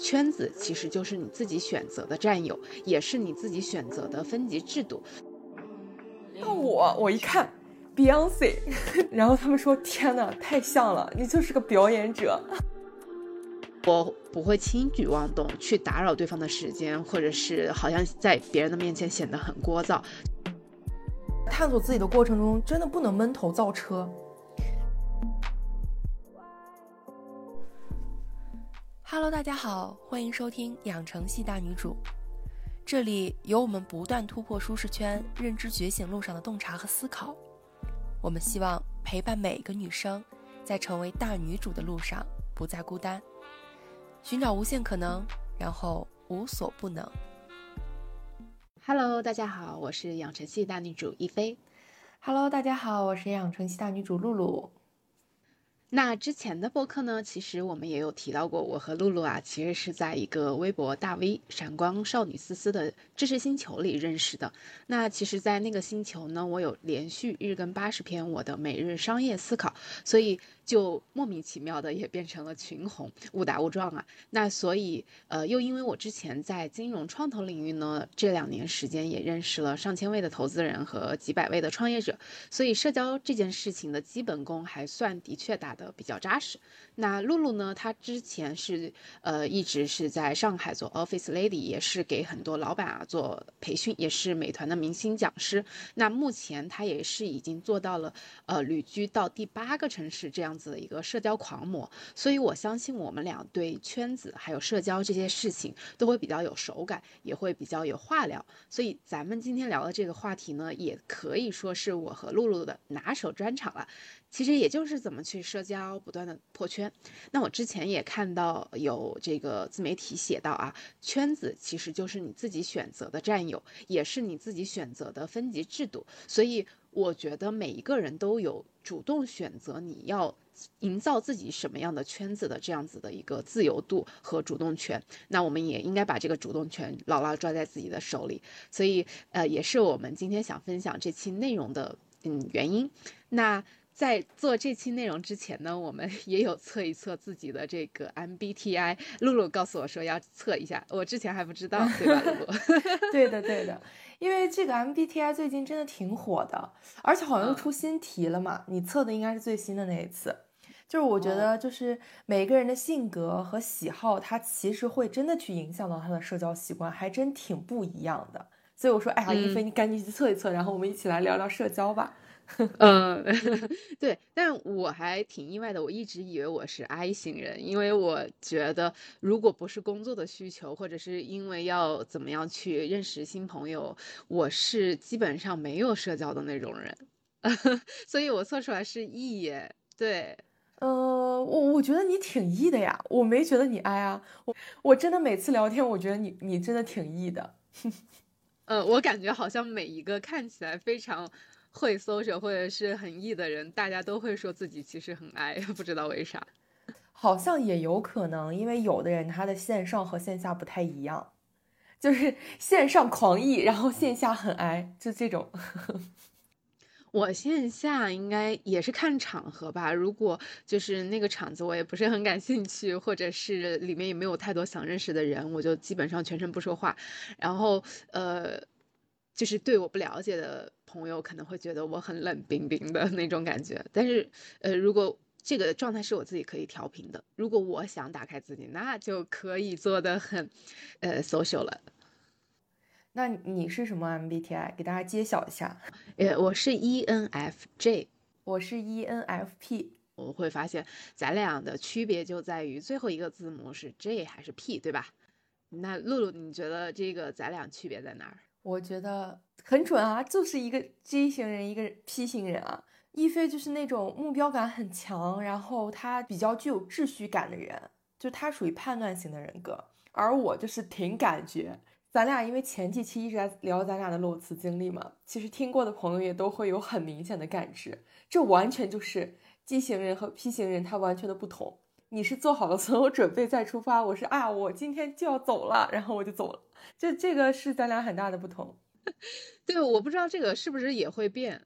圈子其实就是你自己选择的战友，也是你自己选择的分级制度。那我我一看 Beyonce，然后他们说：“天哪，太像了，你就是个表演者。”我不会轻举妄动去打扰对方的时间，或者是好像在别人的面前显得很聒噪。探索自己的过程中，真的不能闷头造车。Hello，大家好，欢迎收听养成系大女主。这里有我们不断突破舒适圈、认知觉醒路上的洞察和思考。我们希望陪伴每个女生，在成为大女主的路上不再孤单，寻找无限可能，然后无所不能。Hello，大家好，我是养成系大女主一菲。Hello，大家好，我是养成系大女主露露。那之前的播客呢，其实我们也有提到过，我和露露啊，其实是在一个微博大 V 闪光少女思思的知识星球里认识的。那其实，在那个星球呢，我有连续日更八十篇我的每日商业思考，所以就莫名其妙的也变成了群红，误打误撞啊。那所以，呃，又因为我之前在金融创投领域呢，这两年时间也认识了上千位的投资人和几百位的创业者，所以社交这件事情的基本功还算的确打。的比较扎实。那露露呢？她之前是呃一直是在上海做 office lady，也是给很多老板啊做培训，也是美团的明星讲师。那目前她也是已经做到了呃旅居到第八个城市这样子的一个社交狂魔。所以我相信我们俩对圈子还有社交这些事情都会比较有手感，也会比较有话聊。所以咱们今天聊的这个话题呢，也可以说是我和露露的拿手专场了。其实也就是怎么去社交，不断的破圈。那我之前也看到有这个自媒体写到啊，圈子其实就是你自己选择的战友，也是你自己选择的分级制度。所以我觉得每一个人都有主动选择你要营造自己什么样的圈子的这样子的一个自由度和主动权。那我们也应该把这个主动权牢牢抓在自己的手里。所以呃，也是我们今天想分享这期内容的嗯原因。那。在做这期内容之前呢，我们也有测一测自己的这个 MBTI。露露告诉我说要测一下，我之前还不知道，对吧？露露，对的，对的，因为这个 MBTI 最近真的挺火的，而且好像又出新题了嘛。你测的应该是最新的那一次。就是我觉得，就是每个人的性格和喜好，它其实会真的去影响到他的社交习惯，还真挺不一样的。所以我说，哎呀，一菲，你赶紧去测一测，然后我们一起来聊聊社交吧。嗯，对，但我还挺意外的。我一直以为我是 I 型人，因为我觉得如果不是工作的需求，或者是因为要怎么样去认识新朋友，我是基本上没有社交的那种人。所以我测出来是 E 耶。对，呃，我我觉得你挺 E 的呀，我没觉得你 I 啊。我我真的每次聊天，我觉得你你真的挺 E 的。呃，我感觉好像每一个看起来非常。会 social 或者是很 E 的人，大家都会说自己其实很 I，不知道为啥。好像也有可能，因为有的人他的线上和线下不太一样，就是线上狂 E，然后线下很 I，就这种。我线下应该也是看场合吧，如果就是那个场子我也不是很感兴趣，或者是里面也没有太多想认识的人，我就基本上全程不说话。然后呃。就是对我不了解的朋友可能会觉得我很冷冰冰的那种感觉，但是，呃，如果这个状态是我自己可以调频的，如果我想打开自己，那就可以做的很，呃，social 了。那你是什么 MBTI？给大家揭晓一下。呃，我是 ENFJ，我是 ENFP。我会发现咱俩的区别就在于最后一个字母是 J 还是 P，对吧？那露露，你觉得这个咱俩区别在哪儿？我觉得很准啊，就是一个 J 型人，一个 P 型人啊。一菲就是那种目标感很强，然后他比较具有秩序感的人，就他属于判断型的人格。而我就是凭感觉。咱俩因为前几期一直在聊咱俩的裸辞经历嘛，其实听过的朋友也都会有很明显的感知，这完全就是 J 型人和 P 型人他完全的不同。你是做好了所有准备再出发，我是啊，我今天就要走了，然后我就走了。这这个是咱俩很大的不同。对，我不知道这个是不是也会变。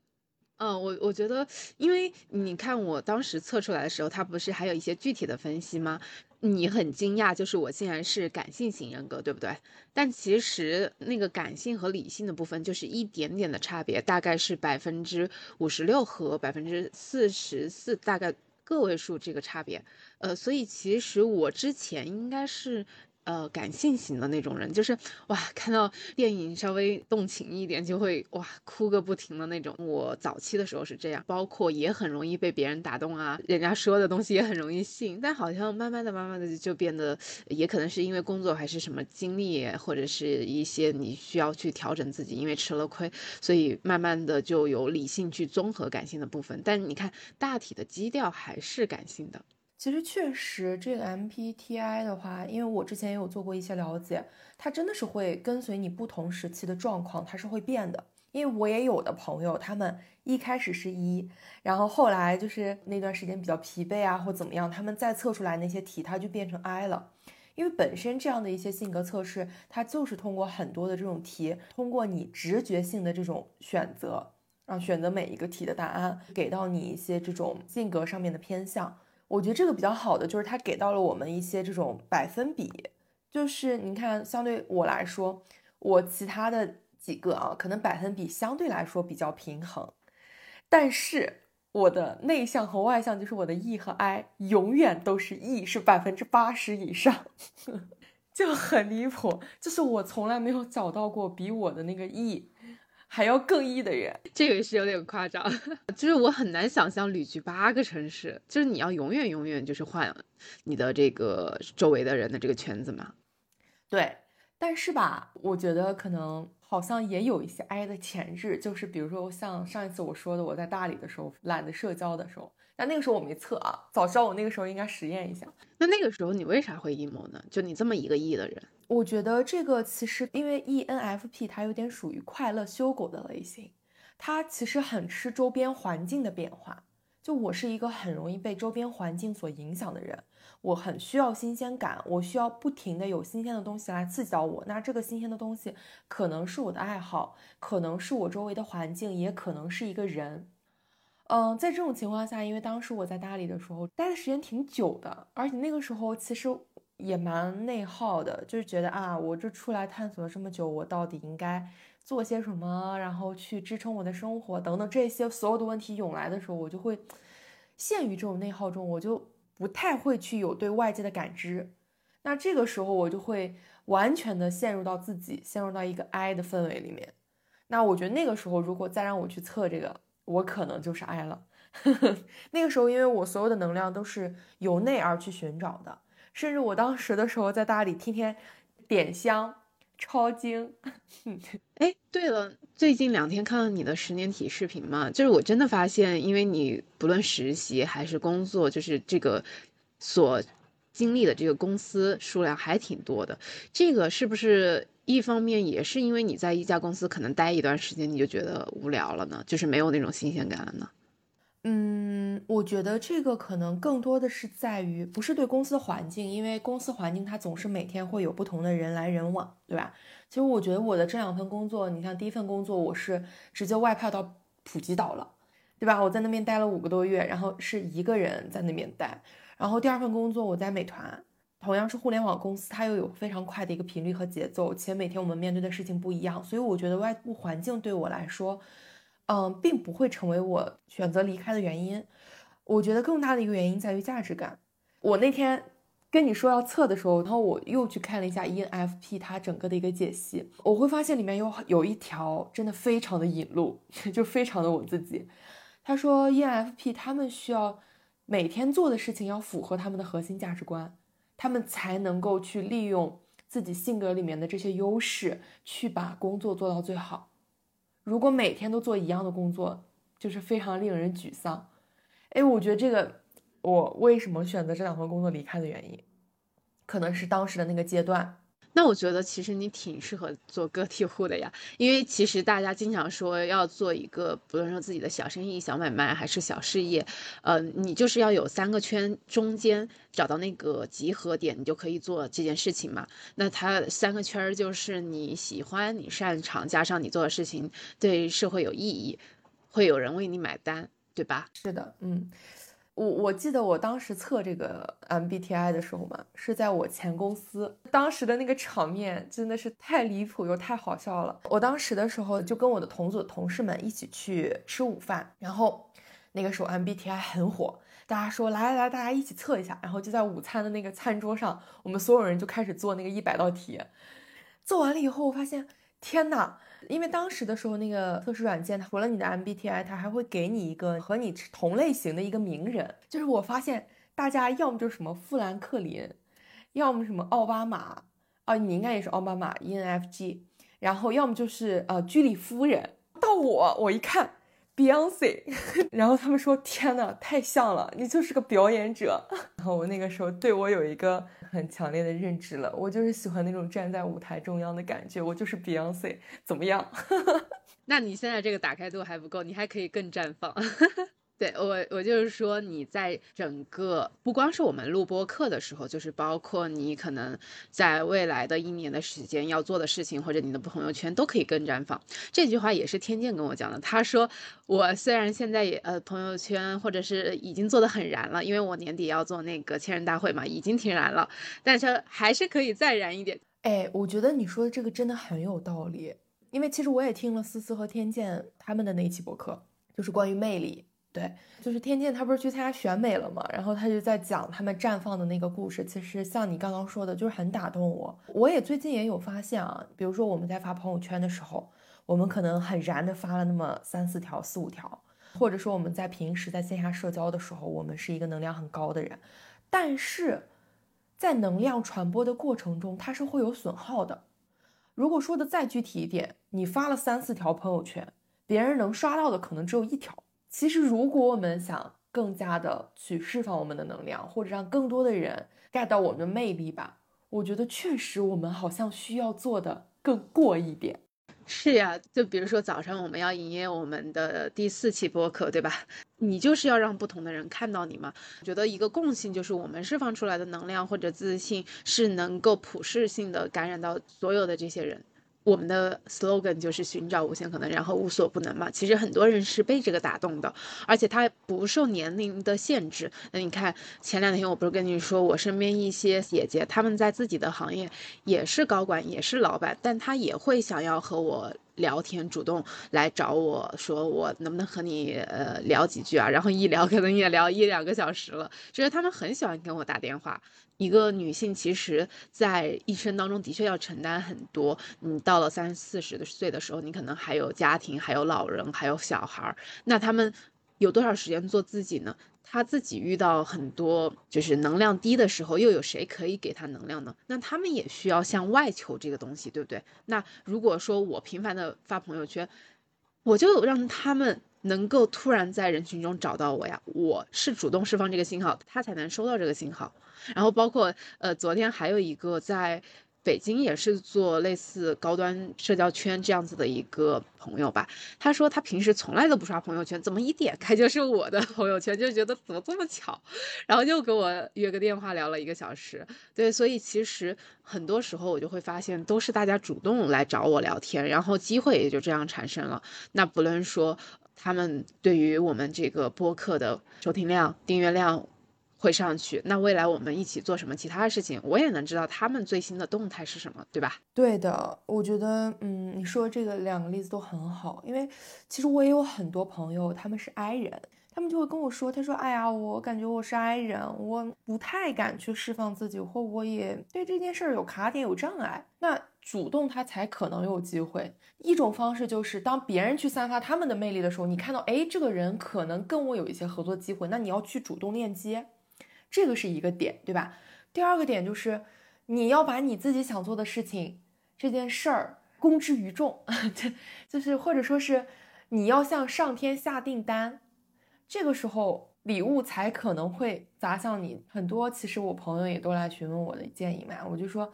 嗯，我我觉得，因为你看我当时测出来的时候，它不是还有一些具体的分析吗？你很惊讶，就是我竟然是感性型人格，对不对？但其实那个感性和理性的部分就是一点点的差别，大概是百分之五十六和百分之四十四，大概个位数这个差别。呃，所以其实我之前应该是。呃，感性型的那种人，就是哇，看到电影稍微动情一点就会哇哭个不停的那种。我早期的时候是这样，包括也很容易被别人打动啊，人家说的东西也很容易信。但好像慢慢的、慢慢的就变得，也可能是因为工作还是什么经历，或者是一些你需要去调整自己，因为吃了亏，所以慢慢的就有理性去综合感性的部分。但你看大体的基调还是感性的。其实确实，这个 MBTI 的话，因为我之前也有做过一些了解，它真的是会跟随你不同时期的状况，它是会变的。因为我也有的朋友，他们一开始是一，然后后来就是那段时间比较疲惫啊，或怎么样，他们再测出来那些题，它就变成 I 了。因为本身这样的一些性格测试，它就是通过很多的这种题，通过你直觉性的这种选择，啊，选择每一个题的答案，给到你一些这种性格上面的偏向。我觉得这个比较好的就是他给到了我们一些这种百分比，就是你看，相对我来说，我其他的几个啊，可能百分比相对来说比较平衡，但是我的内向和外向，就是我的 E 和 I，永远都是 E 是百分之八十以上，就很离谱，就是我从来没有找到过比我的那个 E。还要更易的人，这个是有点夸张。就是我很难想象旅居八个城市，就是你要永远永远就是换你的这个周围的人的这个圈子嘛。对，但是吧，我觉得可能好像也有一些 I 的潜质，就是比如说像上一次我说的，我在大理的时候懒得社交的时候。但那个时候我没测啊，早知道我那个时候应该实验一下。那那个时候你为啥会 emo 呢？就你这么一个 E 的人，我觉得这个其实因为 ENFP 它有点属于快乐修狗的类型，它其实很吃周边环境的变化。就我是一个很容易被周边环境所影响的人，我很需要新鲜感，我需要不停的有新鲜的东西来刺激到我。那这个新鲜的东西可能是我的爱好，可能是我周围的环境，也可能是一个人。嗯，在这种情况下，因为当时我在大理的时候待的时间挺久的，而且那个时候其实也蛮内耗的，就是觉得啊，我这出来探索了这么久，我到底应该做些什么，然后去支撑我的生活等等这些所有的问题涌来的时候，我就会陷于这种内耗中，我就不太会去有对外界的感知。那这个时候我就会完全的陷入到自己，陷入到一个 I 的氛围里面。那我觉得那个时候如果再让我去测这个。我可能就是爱了，那个时候，因为我所有的能量都是由内而去寻找的，甚至我当时的时候在大理天天点香抄经。哎，对了，最近两天看了你的十年体视频嘛，就是我真的发现，因为你不论实习还是工作，就是这个所经历的这个公司数量还挺多的，这个是不是？一方面也是因为你在一家公司可能待一段时间你就觉得无聊了呢，就是没有那种新鲜感了呢。嗯，我觉得这个可能更多的是在于不是对公司环境，因为公司环境它总是每天会有不同的人来人往，对吧？其实我觉得我的这两份工作，你像第一份工作我是直接外派到普吉岛了，对吧？我在那边待了五个多月，然后是一个人在那边待，然后第二份工作我在美团。同样是互联网公司，它又有非常快的一个频率和节奏，且每天我们面对的事情不一样，所以我觉得外部环境对我来说，嗯，并不会成为我选择离开的原因。我觉得更大的一个原因在于价值感。我那天跟你说要测的时候，然后我又去看了一下 ENFP 它整个的一个解析，我会发现里面有有一条真的非常的引路，就非常的我自己。他说 ENFP 他们需要每天做的事情要符合他们的核心价值观。他们才能够去利用自己性格里面的这些优势，去把工作做到最好。如果每天都做一样的工作，就是非常令人沮丧。哎，我觉得这个我为什么选择这两份工作离开的原因，可能是当时的那个阶段。那我觉得其实你挺适合做个体户的呀，因为其实大家经常说要做一个，不论说自己的小生意、小买卖还是小事业，呃，你就是要有三个圈中间找到那个集合点，你就可以做这件事情嘛。那它三个圈就是你喜欢、你擅长，加上你做的事情对社会有意义，会有人为你买单，对吧？是的，嗯。我我记得我当时测这个 MBTI 的时候嘛，是在我前公司，当时的那个场面真的是太离谱又太好笑了。我当时的时候就跟我的同组同事们一起去吃午饭，然后那个时候 MBTI 很火，大家说来来来，大家一起测一下，然后就在午餐的那个餐桌上，我们所有人就开始做那个一百道题。做完了以后，我发现天呐！因为当时的时候，那个测试软件它除了你的 MBTI，它还会给你一个和你同类型的一个名人。就是我发现大家要么就是什么富兰克林，要么什么奥巴马啊，你应该也是奥巴马 ENFG，然后要么就是呃居里夫人。到我，我一看。Beyonce，然后他们说：“天呐，太像了，你就是个表演者。”然后我那个时候对我有一个很强烈的认知了，我就是喜欢那种站在舞台中央的感觉，我就是 Beyonce，怎么样？那你现在这个打开度还不够，你还可以更绽放。对我，我就是说，你在整个不光是我们录播课的时候，就是包括你可能在未来的一年的时间要做的事情，或者你的朋友圈都可以跟绽放。这句话也是天健跟我讲的。他说，我虽然现在也呃朋友圈或者是已经做的很燃了，因为我年底要做那个千人大会嘛，已经挺燃了，但是还是可以再燃一点。哎，我觉得你说的这个真的很有道理，因为其实我也听了思思和天健他们的那一期博客，就是关于魅力。对，就是天健，他不是去参加选美了嘛，然后他就在讲他们绽放的那个故事。其实像你刚刚说的，就是很打动我。我也最近也有发现啊，比如说我们在发朋友圈的时候，我们可能很燃的发了那么三四条、四五条，或者说我们在平时在线下社交的时候，我们是一个能量很高的人，但是在能量传播的过程中，它是会有损耗的。如果说的再具体一点，你发了三四条朋友圈，别人能刷到的可能只有一条。其实，如果我们想更加的去释放我们的能量，或者让更多的人 get 到我们的魅力吧，我觉得确实我们好像需要做的更过一点。是呀，就比如说早上我们要营业我们的第四期播客，对吧？你就是要让不同的人看到你嘛。我觉得一个共性就是我们释放出来的能量或者自信是能够普世性的感染到所有的这些人。我们的 slogan 就是寻找无限可能，然后无所不能嘛。其实很多人是被这个打动的，而且他不受年龄的限制。那你看前两天我不是跟你说，我身边一些姐姐，她们在自己的行业也是高管，也是老板，但她也会想要和我聊天，主动来找我说，我能不能和你呃聊几句啊？然后一聊可能也聊一两个小时了，就是他们很喜欢跟我打电话。一个女性其实，在一生当中的确要承担很多。你到了三四十岁的时候，你可能还有家庭，还有老人，还有小孩儿。那他们有多少时间做自己呢？他自己遇到很多就是能量低的时候，又有谁可以给他能量呢？那他们也需要向外求这个东西，对不对？那如果说我频繁的发朋友圈，我就让他们能够突然在人群中找到我呀。我是主动释放这个信号，他才能收到这个信号。然后包括呃，昨天还有一个在北京也是做类似高端社交圈这样子的一个朋友吧，他说他平时从来都不刷朋友圈，怎么一点开就是我的朋友圈，就觉得怎么这么巧，然后又给我约个电话聊了一个小时。对，所以其实很多时候我就会发现，都是大家主动来找我聊天，然后机会也就这样产生了。那不论说他们对于我们这个播客的收听量、订阅量。会上去，那未来我们一起做什么其他的事情，我也能知道他们最新的动态是什么，对吧？对的，我觉得，嗯，你说这个两个例子都很好，因为其实我也有很多朋友，他们是 I 人，他们就会跟我说，他说，哎呀，我感觉我是 I 人，我不太敢去释放自己，或我也对这件事儿有卡点、有障碍。那主动他才可能有机会。一种方式就是，当别人去散发他们的魅力的时候，你看到，哎，这个人可能跟我有一些合作机会，那你要去主动链接。这个是一个点，对吧？第二个点就是，你要把你自己想做的事情这件事儿公之于众，就就是或者说是你要向上天下订单，这个时候礼物才可能会砸向你。很多其实我朋友也都来询问我的建议嘛，我就说，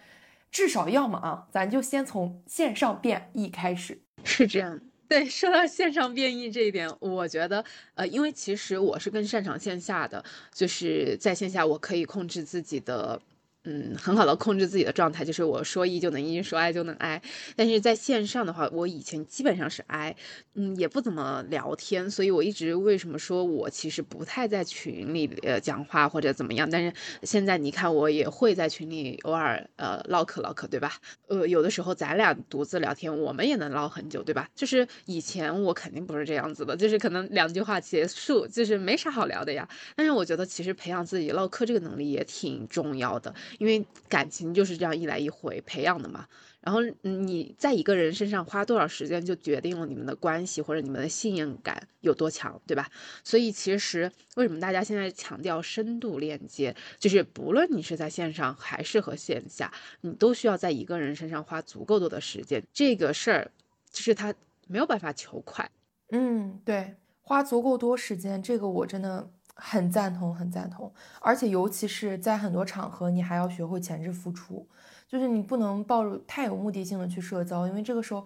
至少要么啊，咱就先从线上变易开始，是这样。对，说到线上变异这一点，我觉得，呃，因为其实我是更擅长线下的，就是在线下我可以控制自己的嗯，很好的控制自己的状态，就是我说一就能一，说爱就能爱。但是在线上的话，我以前基本上是爱，嗯，也不怎么聊天，所以我一直为什么说我其实不太在群里呃讲话或者怎么样。但是现在你看，我也会在群里偶尔呃唠嗑唠嗑，对吧？呃，有的时候咱俩独自聊天，我们也能唠很久，对吧？就是以前我肯定不是这样子的，就是可能两句话结束，就是没啥好聊的呀。但是我觉得其实培养自己唠嗑这个能力也挺重要的。因为感情就是这样一来一回培养的嘛，然后你在一个人身上花多少时间，就决定了你们的关系或者你们的信任感有多强，对吧？所以其实为什么大家现在强调深度链接，就是不论你是在线上还是和线下，你都需要在一个人身上花足够多的时间。这个事儿就是他没有办法求快。嗯，对，花足够多时间，这个我真的。很赞同，很赞同，而且尤其是在很多场合，你还要学会前置付出，就是你不能抱着太有目的性的去社交，因为这个时候，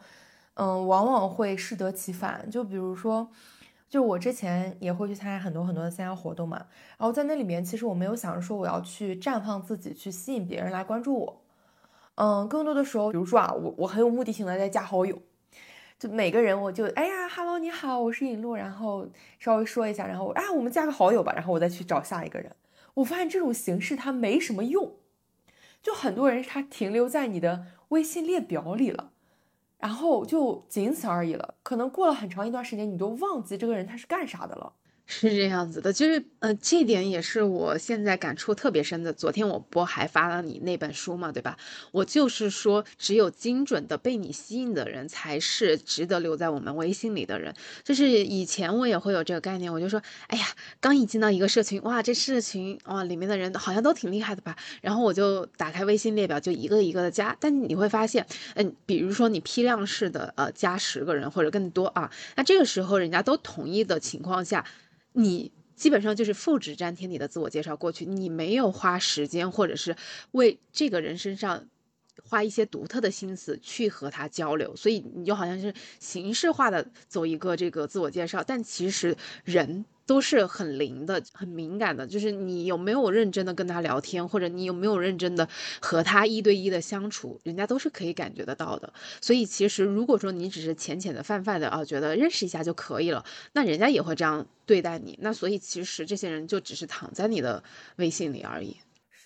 嗯，往往会适得其反。就比如说，就我之前也会去参加很多很多的线下活动嘛，然后在那里面，其实我没有想着说我要去绽放自己，去吸引别人来关注我，嗯，更多的时候，比如说啊，我我很有目的性的在加好友。就每个人，我就哎呀哈喽你好，我是尹路，然后稍微说一下，然后啊，我们加个好友吧，然后我再去找下一个人。我发现这种形式它没什么用，就很多人他停留在你的微信列表里了，然后就仅此而已了。可能过了很长一段时间，你都忘记这个人他是干啥的了。是这样子的，就是呃，这点也是我现在感触特别深的。昨天我不还发了你那本书嘛，对吧？我就是说，只有精准的被你吸引的人，才是值得留在我们微信里的人。就是以前我也会有这个概念，我就说，哎呀，刚一进到一个社群，哇，这社群哇里面的人好像都挺厉害的吧？然后我就打开微信列表，就一个一个的加。但你会发现，嗯，比如说你批量式的呃加十个人或者更多啊，那这个时候人家都同意的情况下。你基本上就是复制粘贴你的自我介绍过去，你没有花时间或者是为这个人身上花一些独特的心思去和他交流，所以你就好像是形式化的走一个这个自我介绍，但其实人。都是很灵的、很敏感的，就是你有没有认真的跟他聊天，或者你有没有认真的和他一对一的相处，人家都是可以感觉得到的。所以其实如果说你只是浅浅的泛泛的啊，觉得认识一下就可以了，那人家也会这样对待你。那所以其实这些人就只是躺在你的微信里而已。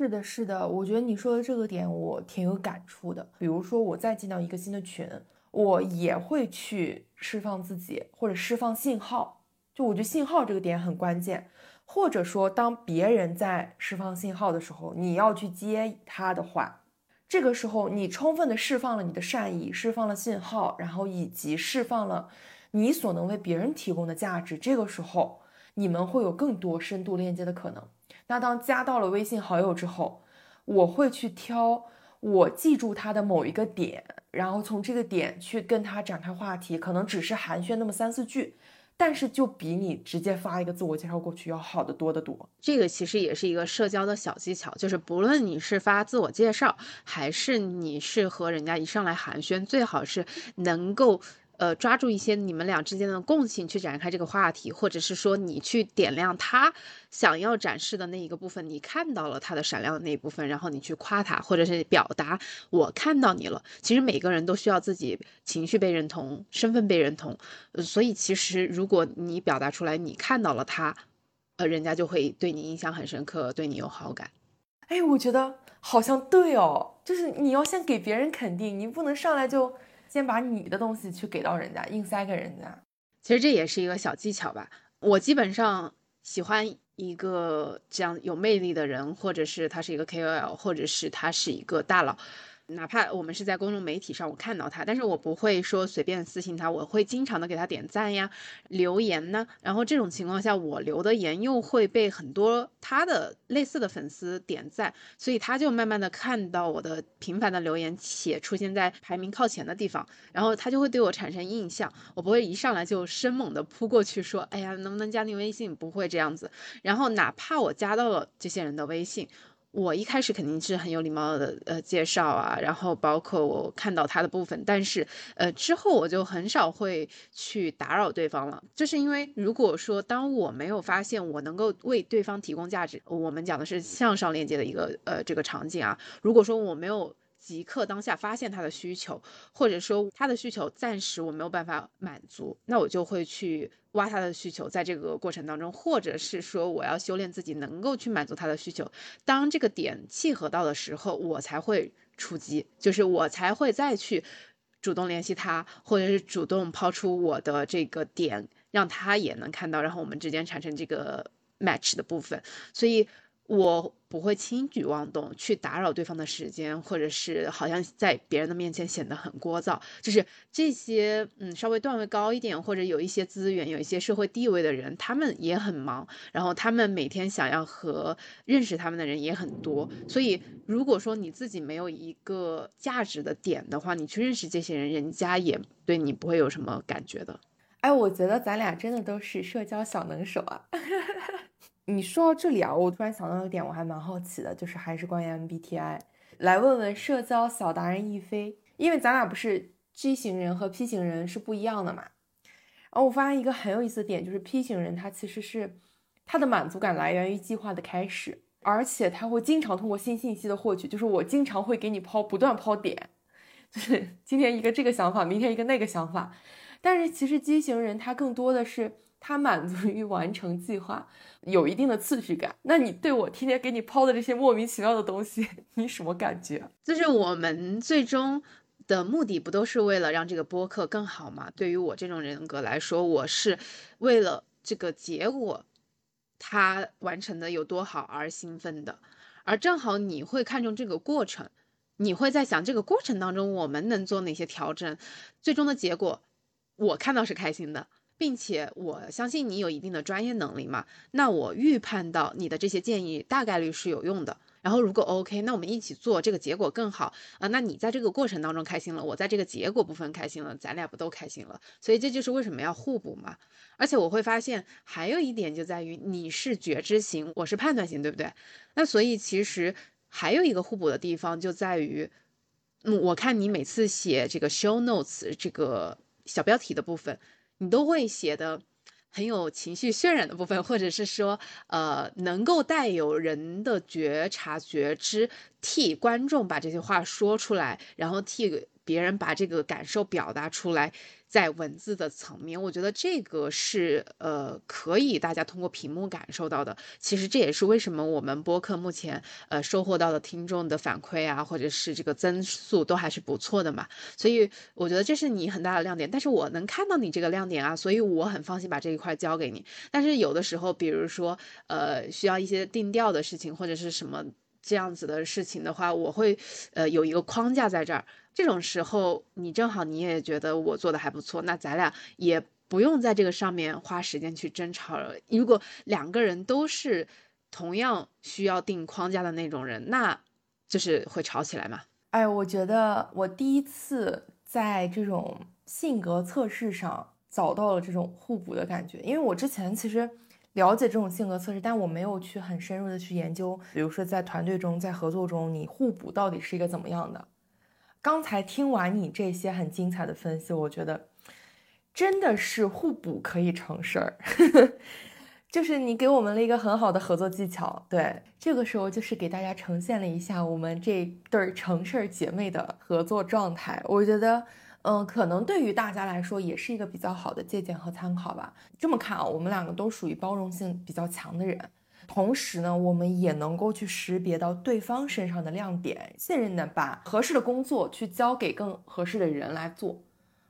是的，是的，我觉得你说的这个点我挺有感触的。比如说我再进到一个新的群，我也会去释放自己或者释放信号。就我觉得信号这个点很关键，或者说当别人在释放信号的时候，你要去接他的话，这个时候你充分的释放了你的善意，释放了信号，然后以及释放了你所能为别人提供的价值，这个时候你们会有更多深度链接的可能。那当加到了微信好友之后，我会去挑我记住他的某一个点，然后从这个点去跟他展开话题，可能只是寒暄那么三四句。但是就比你直接发一个自我介绍过去要好得多得多。这个其实也是一个社交的小技巧，就是不论你是发自我介绍，还是你是和人家一上来寒暄，最好是能够。呃，抓住一些你们俩之间的共性去展开这个话题，或者是说你去点亮他想要展示的那一个部分，你看到了他的闪亮的那一部分，然后你去夸他，或者是表达我看到你了。其实每个人都需要自己情绪被认同，身份被认同，所以其实如果你表达出来你看到了他，呃，人家就会对你印象很深刻，对你有好感。哎，我觉得好像对哦，就是你要先给别人肯定，你不能上来就。先把你的东西去给到人家，硬塞给人家。其实这也是一个小技巧吧。我基本上喜欢一个这样有魅力的人，或者是他是一个 KOL，或者是他是一个大佬。哪怕我们是在公众媒体上，我看到他，但是我不会说随便私信他，我会经常的给他点赞呀、留言呢。然后这种情况下，我留的言又会被很多他的类似的粉丝点赞，所以他就慢慢的看到我的频繁的留言且出现在排名靠前的地方，然后他就会对我产生印象。我不会一上来就生猛的扑过去说，哎呀，能不能加你微信？不会这样子。然后哪怕我加到了这些人的微信。我一开始肯定是很有礼貌的呃介绍啊，然后包括我看到他的部分，但是呃之后我就很少会去打扰对方了，就是因为如果说当我没有发现我能够为对方提供价值，我们讲的是向上链接的一个呃这个场景啊，如果说我没有。即刻当下发现他的需求，或者说他的需求暂时我没有办法满足，那我就会去挖他的需求，在这个过程当中，或者是说我要修炼自己能够去满足他的需求。当这个点契合到的时候，我才会出击，就是我才会再去主动联系他，或者是主动抛出我的这个点，让他也能看到，然后我们之间产生这个 match 的部分。所以。我不会轻举妄动去打扰对方的时间，或者是好像在别人的面前显得很聒噪。就是这些，嗯，稍微段位高一点，或者有一些资源、有一些社会地位的人，他们也很忙，然后他们每天想要和认识他们的人也很多。所以，如果说你自己没有一个价值的点的话，你去认识这些人，人家也对你不会有什么感觉的。哎，我觉得咱俩真的都是社交小能手啊。你说到这里啊，我突然想到一点，我还蛮好奇的，就是还是关于 MBTI，来问问社交小达人亦飞，因为咱俩不是 G 型人和 P 型人是不一样的嘛。然后我发现一个很有意思的点，就是 P 型人他其实是他的满足感来源于计划的开始，而且他会经常通过新信息的获取，就是我经常会给你抛不断抛点，就是今天一个这个想法，明天一个那个想法。但是其实 G 型人他更多的是。它满足于完成计划，有一定的次序感。那你对我天天给你抛的这些莫名其妙的东西，你什么感觉？就是我们最终的目的不都是为了让这个播客更好吗？对于我这种人格来说，我是为了这个结果，它完成的有多好而兴奋的。而正好你会看重这个过程，你会在想这个过程当中我们能做哪些调整，最终的结果，我看到是开心的。并且我相信你有一定的专业能力嘛，那我预判到你的这些建议大概率是有用的。然后如果 OK，那我们一起做，这个结果更好啊。那你在这个过程当中开心了，我在这个结果部分开心了，咱俩不都开心了？所以这就是为什么要互补嘛。而且我会发现还有一点就在于你是觉知型，我是判断型，对不对？那所以其实还有一个互补的地方就在于，嗯，我看你每次写这个 show notes 这个小标题的部分。你都会写的很有情绪渲染的部分，或者是说，呃，能够带有人的觉察觉知，替观众把这些话说出来，然后替别人把这个感受表达出来。在文字的层面，我觉得这个是呃可以大家通过屏幕感受到的。其实这也是为什么我们播客目前呃收获到的听众的反馈啊，或者是这个增速都还是不错的嘛。所以我觉得这是你很大的亮点。但是我能看到你这个亮点啊，所以我很放心把这一块交给你。但是有的时候，比如说呃需要一些定调的事情或者是什么这样子的事情的话，我会呃有一个框架在这儿。这种时候，你正好你也觉得我做的还不错，那咱俩也不用在这个上面花时间去争吵了。如果两个人都是同样需要定框架的那种人，那就是会吵起来嘛。哎，我觉得我第一次在这种性格测试上找到了这种互补的感觉，因为我之前其实了解这种性格测试，但我没有去很深入的去研究，比如说在团队中，在合作中，你互补到底是一个怎么样的。刚才听完你这些很精彩的分析，我觉得真的是互补可以成事儿，就是你给我们了一个很好的合作技巧。对，这个时候就是给大家呈现了一下我们这对儿成事儿姐妹的合作状态。我觉得，嗯，可能对于大家来说也是一个比较好的借鉴和参考吧。这么看啊，我们两个都属于包容性比较强的人。同时呢，我们也能够去识别到对方身上的亮点，信任的把合适的工作去交给更合适的人来做。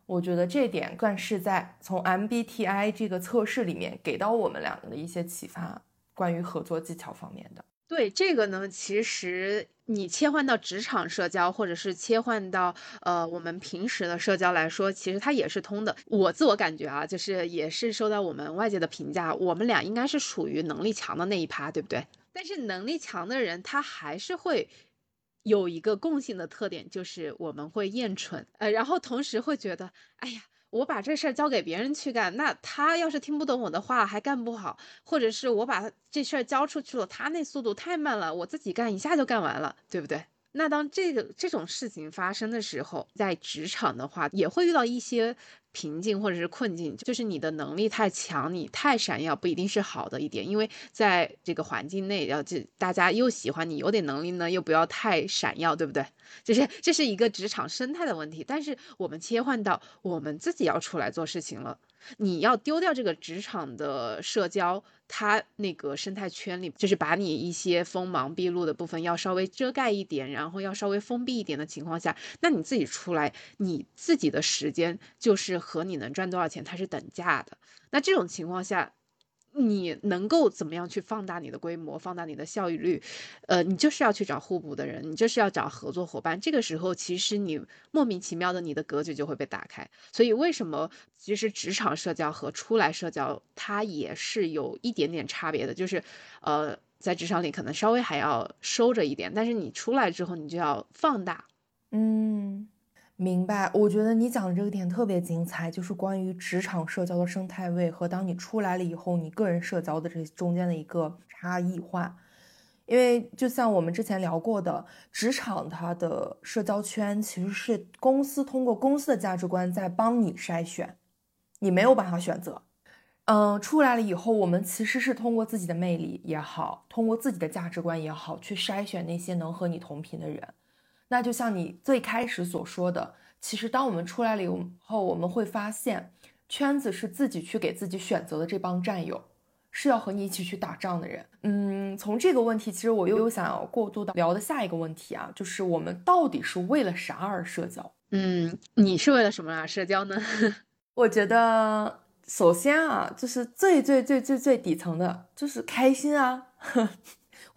我觉得这点算是在从 MBTI 这个测试里面给到我们两个的一些启发，关于合作技巧方面的。对这个呢，其实你切换到职场社交，或者是切换到呃我们平时的社交来说，其实它也是通的。我自我感觉啊，就是也是受到我们外界的评价，我们俩应该是属于能力强的那一趴，对不对？但是能力强的人，他还是会有一个共性的特点，就是我们会厌蠢，呃，然后同时会觉得，哎呀。我把这事儿交给别人去干，那他要是听不懂我的话，还干不好，或者是我把这事儿交出去了，他那速度太慢了，我自己干一下就干完了，对不对？那当这个这种事情发生的时候，在职场的话，也会遇到一些瓶颈或者是困境，就是你的能力太强，你太闪耀，不一定是好的一点，因为在这个环境内，要这大家又喜欢你有点能力呢，又不要太闪耀，对不对？就是这是一个职场生态的问题。但是我们切换到我们自己要出来做事情了。你要丢掉这个职场的社交，他那个生态圈里，就是把你一些锋芒毕露的部分要稍微遮盖一点，然后要稍微封闭一点的情况下，那你自己出来，你自己的时间就是和你能赚多少钱它是等价的。那这种情况下。你能够怎么样去放大你的规模，放大你的效益率？呃，你就是要去找互补的人，你就是要找合作伙伴。这个时候，其实你莫名其妙的，你的格局就会被打开。所以，为什么其实职场社交和出来社交，它也是有一点点差别的。就是，呃，在职场里可能稍微还要收着一点，但是你出来之后，你就要放大。嗯。明白，我觉得你讲的这个点特别精彩，就是关于职场社交的生态位和当你出来了以后，你个人社交的这中间的一个差异化。因为就像我们之前聊过的，职场它的社交圈其实是公司通过公司的价值观在帮你筛选，你没有办法选择。嗯，出来了以后，我们其实是通过自己的魅力也好，通过自己的价值观也好，去筛选那些能和你同频的人。那就像你最开始所说的，其实当我们出来了以后，我们会发现圈子是自己去给自己选择的这帮战友，是要和你一起去打仗的人。嗯，从这个问题，其实我又有想要过渡到聊的下一个问题啊，就是我们到底是为了啥而社交？嗯，你是为了什么而社交呢？我觉得，首先啊，就是最最最最最底层的，就是开心啊。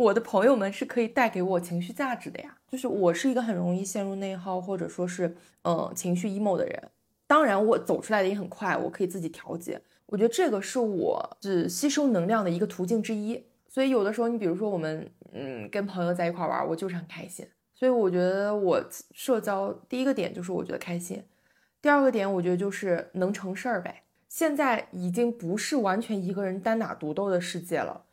我的朋友们是可以带给我情绪价值的呀。就是我是一个很容易陷入内耗或者说是嗯情绪 emo 的人，当然我走出来的也很快，我可以自己调节。我觉得这个是我只吸收能量的一个途径之一。所以有的时候，你比如说我们嗯跟朋友在一块玩，我就是很开心。所以我觉得我社交第一个点就是我觉得开心，第二个点我觉得就是能成事儿呗。现在已经不是完全一个人单打独斗的世界了。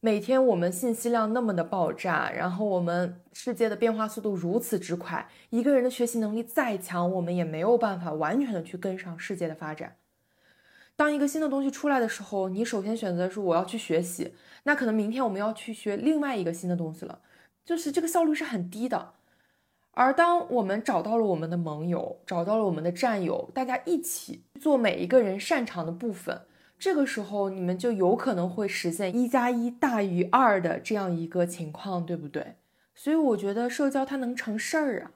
每天我们信息量那么的爆炸，然后我们世界的变化速度如此之快，一个人的学习能力再强，我们也没有办法完全的去跟上世界的发展。当一个新的东西出来的时候，你首先选择是我要去学习，那可能明天我们要去学另外一个新的东西了，就是这个效率是很低的。而当我们找到了我们的盟友，找到了我们的战友，大家一起做每一个人擅长的部分。这个时候，你们就有可能会实现一加一大于二的这样一个情况，对不对？所以我觉得社交它能成事儿啊。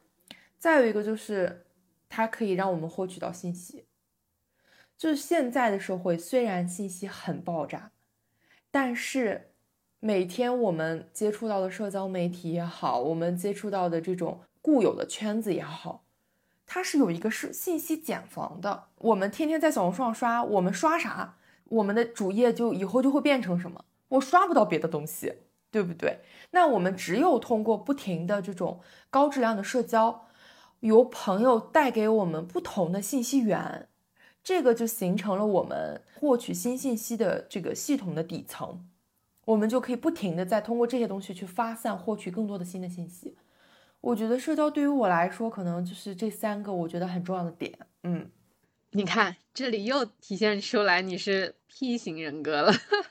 再有一个就是，它可以让我们获取到信息。就是现在的社会虽然信息很爆炸，但是每天我们接触到的社交媒体也好，我们接触到的这种固有的圈子也好，它是有一个是信息茧房的。我们天天在小红书上刷，我们刷啥？我们的主页就以后就会变成什么？我刷不到别的东西，对不对？那我们只有通过不停的这种高质量的社交，由朋友带给我们不同的信息源，这个就形成了我们获取新信息的这个系统的底层。我们就可以不停的再通过这些东西去发散，获取更多的新的信息。我觉得社交对于我来说，可能就是这三个我觉得很重要的点。嗯。你看，这里又体现出来你是 P 型人格了。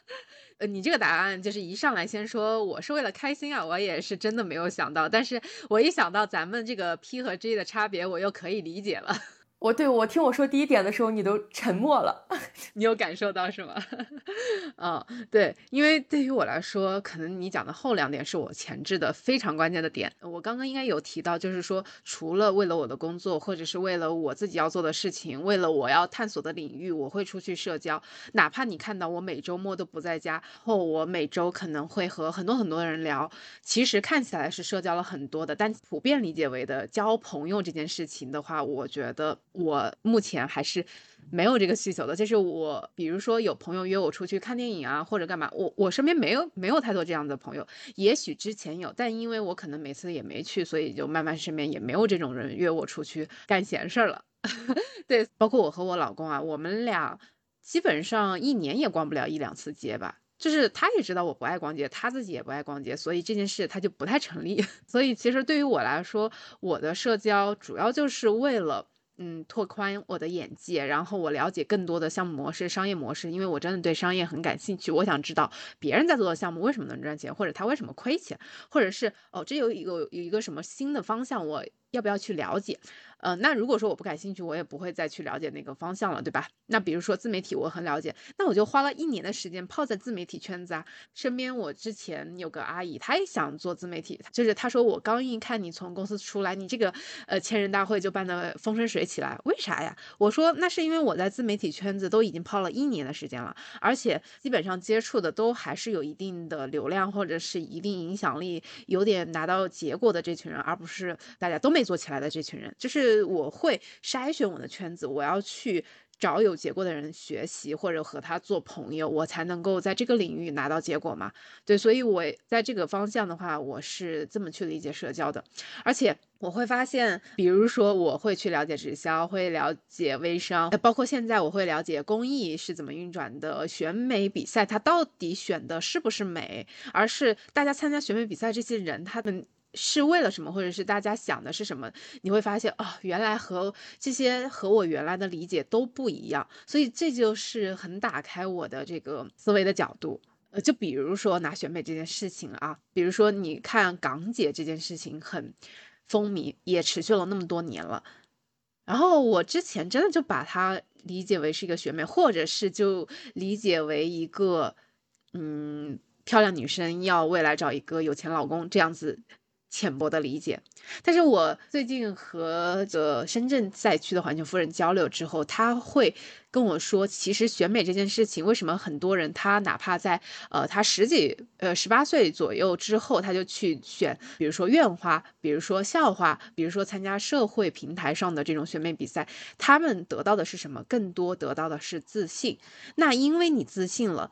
呃，你这个答案就是一上来先说我是为了开心啊，我也是真的没有想到。但是我一想到咱们这个 P 和 G 的差别，我又可以理解了。我对我听我说第一点的时候，你都沉默了，你有感受到是吗？嗯，对，因为对于我来说，可能你讲的后两点是我前置的非常关键的点。我刚刚应该有提到，就是说，除了为了我的工作，或者是为了我自己要做的事情，为了我要探索的领域，我会出去社交。哪怕你看到我每周末都不在家，或我每周可能会和很多很多人聊，其实看起来是社交了很多的，但普遍理解为的交朋友这件事情的话，我觉得。我目前还是没有这个需求的，就是我，比如说有朋友约我出去看电影啊，或者干嘛，我我身边没有没有太多这样的朋友，也许之前有，但因为我可能每次也没去，所以就慢慢身边也没有这种人约我出去干闲事儿了。对，包括我和我老公啊，我们俩基本上一年也逛不了一两次街吧。就是他也知道我不爱逛街，他自己也不爱逛街，所以这件事他就不太成立。所以其实对于我来说，我的社交主要就是为了。嗯，拓宽我的眼界，然后我了解更多的项目模式、商业模式，因为我真的对商业很感兴趣。我想知道别人在做的项目为什么能赚钱，或者他为什么亏钱，或者是哦，这有一个有一个什么新的方向，我要不要去了解？呃，那如果说我不感兴趣，我也不会再去了解那个方向了，对吧？那比如说自媒体，我很了解，那我就花了一年的时间泡在自媒体圈子啊。身边我之前有个阿姨，她也想做自媒体，就是她说我刚一看你从公司出来，你这个呃千人大会就办得风生水起来，为啥呀？我说那是因为我在自媒体圈子都已经泡了一年的时间了，而且基本上接触的都还是有一定的流量或者是一定影响力，有点拿到结果的这群人，而不是大家都没做起来的这群人，就是我会筛选我的圈子，我要去找有结果的人学习，或者和他做朋友，我才能够在这个领域拿到结果嘛。对，所以我在这个方向的话，我是这么去理解社交的。而且我会发现，比如说我会去了解直销，会了解微商，包括现在我会了解公益是怎么运转的，选美比赛它到底选的是不是美，而是大家参加选美比赛这些人他们。是为了什么，或者是大家想的是什么？你会发现哦，原来和这些和我原来的理解都不一样，所以这就是很打开我的这个思维的角度。呃，就比如说拿选美这件事情啊，比如说你看港姐这件事情很风靡，也持续了那么多年了。然后我之前真的就把它理解为是一个选美，或者是就理解为一个嗯漂亮女生要未来找一个有钱老公这样子。浅薄的理解，但是我最近和这深圳赛区的环球夫人交流之后，他会跟我说，其实选美这件事情，为什么很多人他哪怕在呃他十几呃十八岁左右之后，他就去选，比如说院花，比如说校花，比如说参加社会平台上的这种选美比赛，他们得到的是什么？更多得到的是自信。那因为你自信了。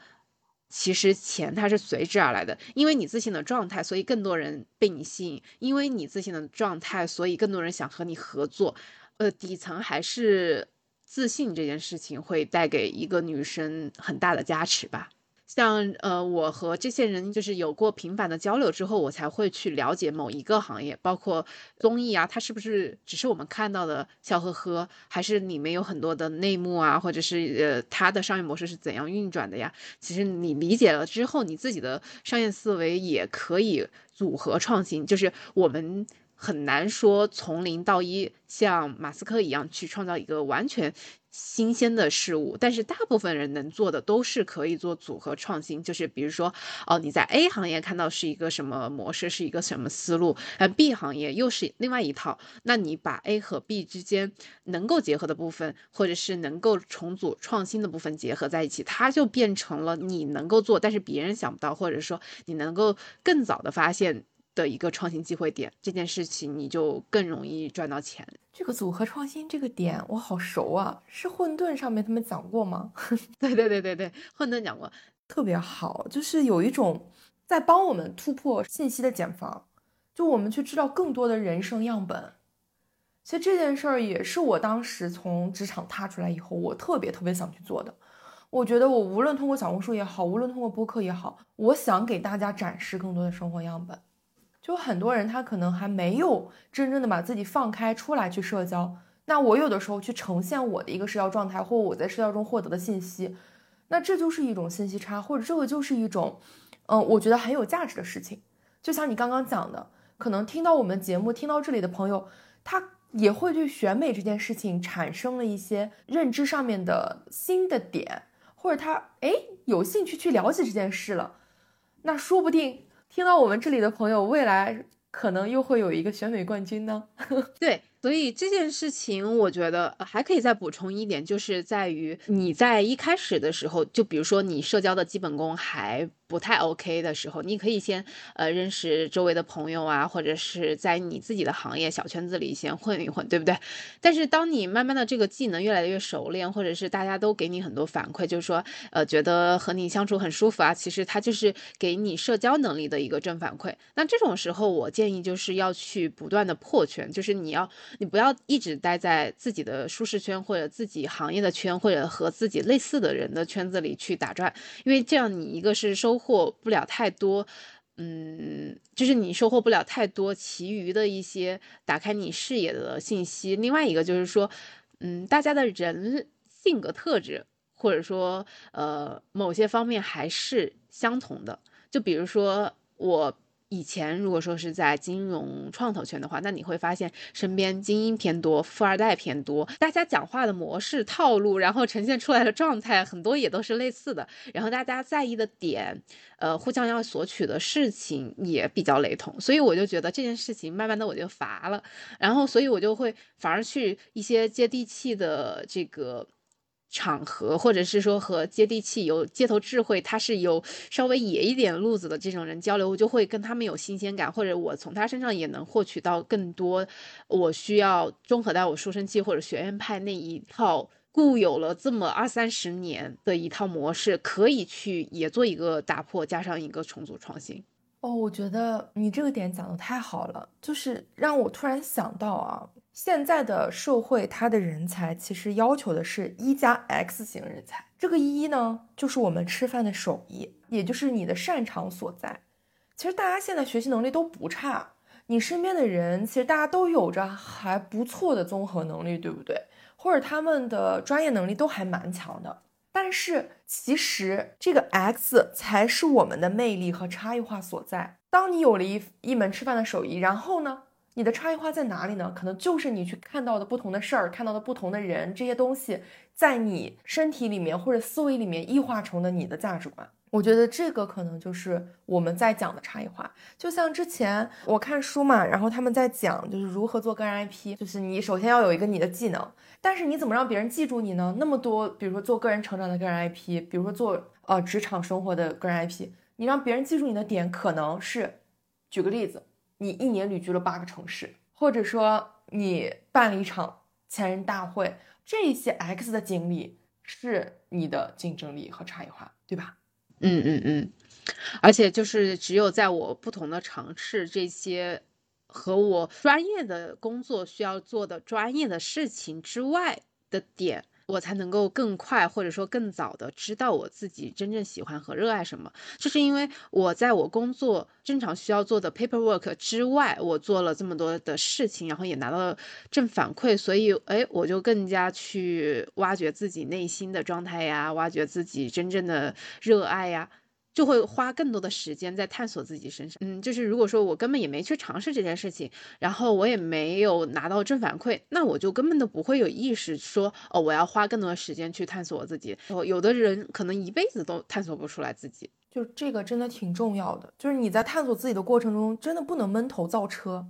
其实钱它是随之而来的，因为你自信的状态，所以更多人被你吸引；因为你自信的状态，所以更多人想和你合作。呃，底层还是自信这件事情会带给一个女生很大的加持吧。像呃，我和这些人就是有过频繁的交流之后，我才会去了解某一个行业，包括综艺啊，它是不是只是我们看到的笑呵呵，还是里面有很多的内幕啊，或者是呃，它的商业模式是怎样运转的呀？其实你理解了之后，你自己的商业思维也可以组合创新，就是我们。很难说从零到一，像马斯克一样去创造一个完全新鲜的事物，但是大部分人能做的都是可以做组合创新，就是比如说，哦，你在 A 行业看到是一个什么模式，是一个什么思路，那，B 行业又是另外一套，那你把 A 和 B 之间能够结合的部分，或者是能够重组创新的部分结合在一起，它就变成了你能够做，但是别人想不到，或者说你能够更早的发现。的一个创新机会点，这件事情你就更容易赚到钱。这个组合创新这个点我好熟啊，是混沌上面他们讲过吗？对对对对对，混沌讲过，特别好，就是有一种在帮我们突破信息的茧房，就我们去知道更多的人生样本。其实这件事儿也是我当时从职场踏出来以后，我特别特别想去做的。我觉得我无论通过小红书也好，无论通过播客也好，我想给大家展示更多的生活样本。就很多人他可能还没有真正的把自己放开出来去社交，那我有的时候去呈现我的一个社交状态，或我在社交中获得的信息，那这就是一种信息差，或者这个就是一种，嗯，我觉得很有价值的事情。就像你刚刚讲的，可能听到我们节目听到这里的朋友，他也会对选美这件事情产生了一些认知上面的新的点，或者他哎有兴趣去了解这件事了，那说不定。听到我们这里的朋友，未来可能又会有一个选美冠军呢。对，所以这件事情，我觉得还可以再补充一点，就是在于你在一开始的时候，就比如说你社交的基本功还。不太 OK 的时候，你可以先呃认识周围的朋友啊，或者是在你自己的行业小圈子里先混一混，对不对？但是当你慢慢的这个技能越来越熟练，或者是大家都给你很多反馈，就是说呃觉得和你相处很舒服啊，其实它就是给你社交能力的一个正反馈。那这种时候，我建议就是要去不断的破圈，就是你要你不要一直待在自己的舒适圈或者自己行业的圈，或者和自己类似的人的圈子里去打转，因为这样你一个是收获不了太多，嗯，就是你收获不了太多其余的一些打开你视野的信息。另外一个就是说，嗯，大家的人性格特质或者说呃某些方面还是相同的，就比如说我。以前如果说是在金融创投圈的话，那你会发现身边精英偏多，富二代偏多，大家讲话的模式、套路，然后呈现出来的状态很多也都是类似的，然后大家在意的点，呃，互相要索取的事情也比较雷同，所以我就觉得这件事情慢慢的我就乏了，然后所以我就会反而去一些接地气的这个。场合，或者是说和接地气、有街头智慧，他是有稍微野一点路子的这种人交流，我就会跟他们有新鲜感，或者我从他身上也能获取到更多我需要综合到我书生气或者学院派那一套固有了这么二三十年的一套模式，可以去也做一个打破，加上一个重组创新。哦，我觉得你这个点讲的太好了，就是让我突然想到啊。现在的社会，它的人才其实要求的是一加 X 型人才。这个一呢，就是我们吃饭的手艺，也就是你的擅长所在。其实大家现在学习能力都不差，你身边的人其实大家都有着还不错的综合能力，对不对？或者他们的专业能力都还蛮强的。但是其实这个 X 才是我们的魅力和差异化所在。当你有了一一门吃饭的手艺，然后呢？你的差异化在哪里呢？可能就是你去看到的不同的事儿，看到的不同的人，这些东西在你身体里面或者思维里面异化成了你的价值观。我觉得这个可能就是我们在讲的差异化。就像之前我看书嘛，然后他们在讲就是如何做个人 IP，就是你首先要有一个你的技能，但是你怎么让别人记住你呢？那么多，比如说做个人成长的个人 IP，比如说做呃职场生活的个人 IP，你让别人记住你的点可能是，举个例子。你一年旅居了八个城市，或者说你办了一场千人大会，这些 X 的经历是你的竞争力和差异化，对吧？嗯嗯嗯，而且就是只有在我不同的尝试这些和我专业的工作需要做的专业的事情之外的点。我才能够更快或者说更早的知道我自己真正喜欢和热爱什么，就是因为我在我工作正常需要做的 paperwork 之外，我做了这么多的事情，然后也拿到了正反馈，所以哎，我就更加去挖掘自己内心的状态呀，挖掘自己真正的热爱呀。就会花更多的时间在探索自己身上。嗯，就是如果说我根本也没去尝试这件事情，然后我也没有拿到正反馈，那我就根本都不会有意识说，哦，我要花更多的时间去探索我自己。哦，有的人可能一辈子都探索不出来自己，就这个真的挺重要的。就是你在探索自己的过程中，真的不能闷头造车。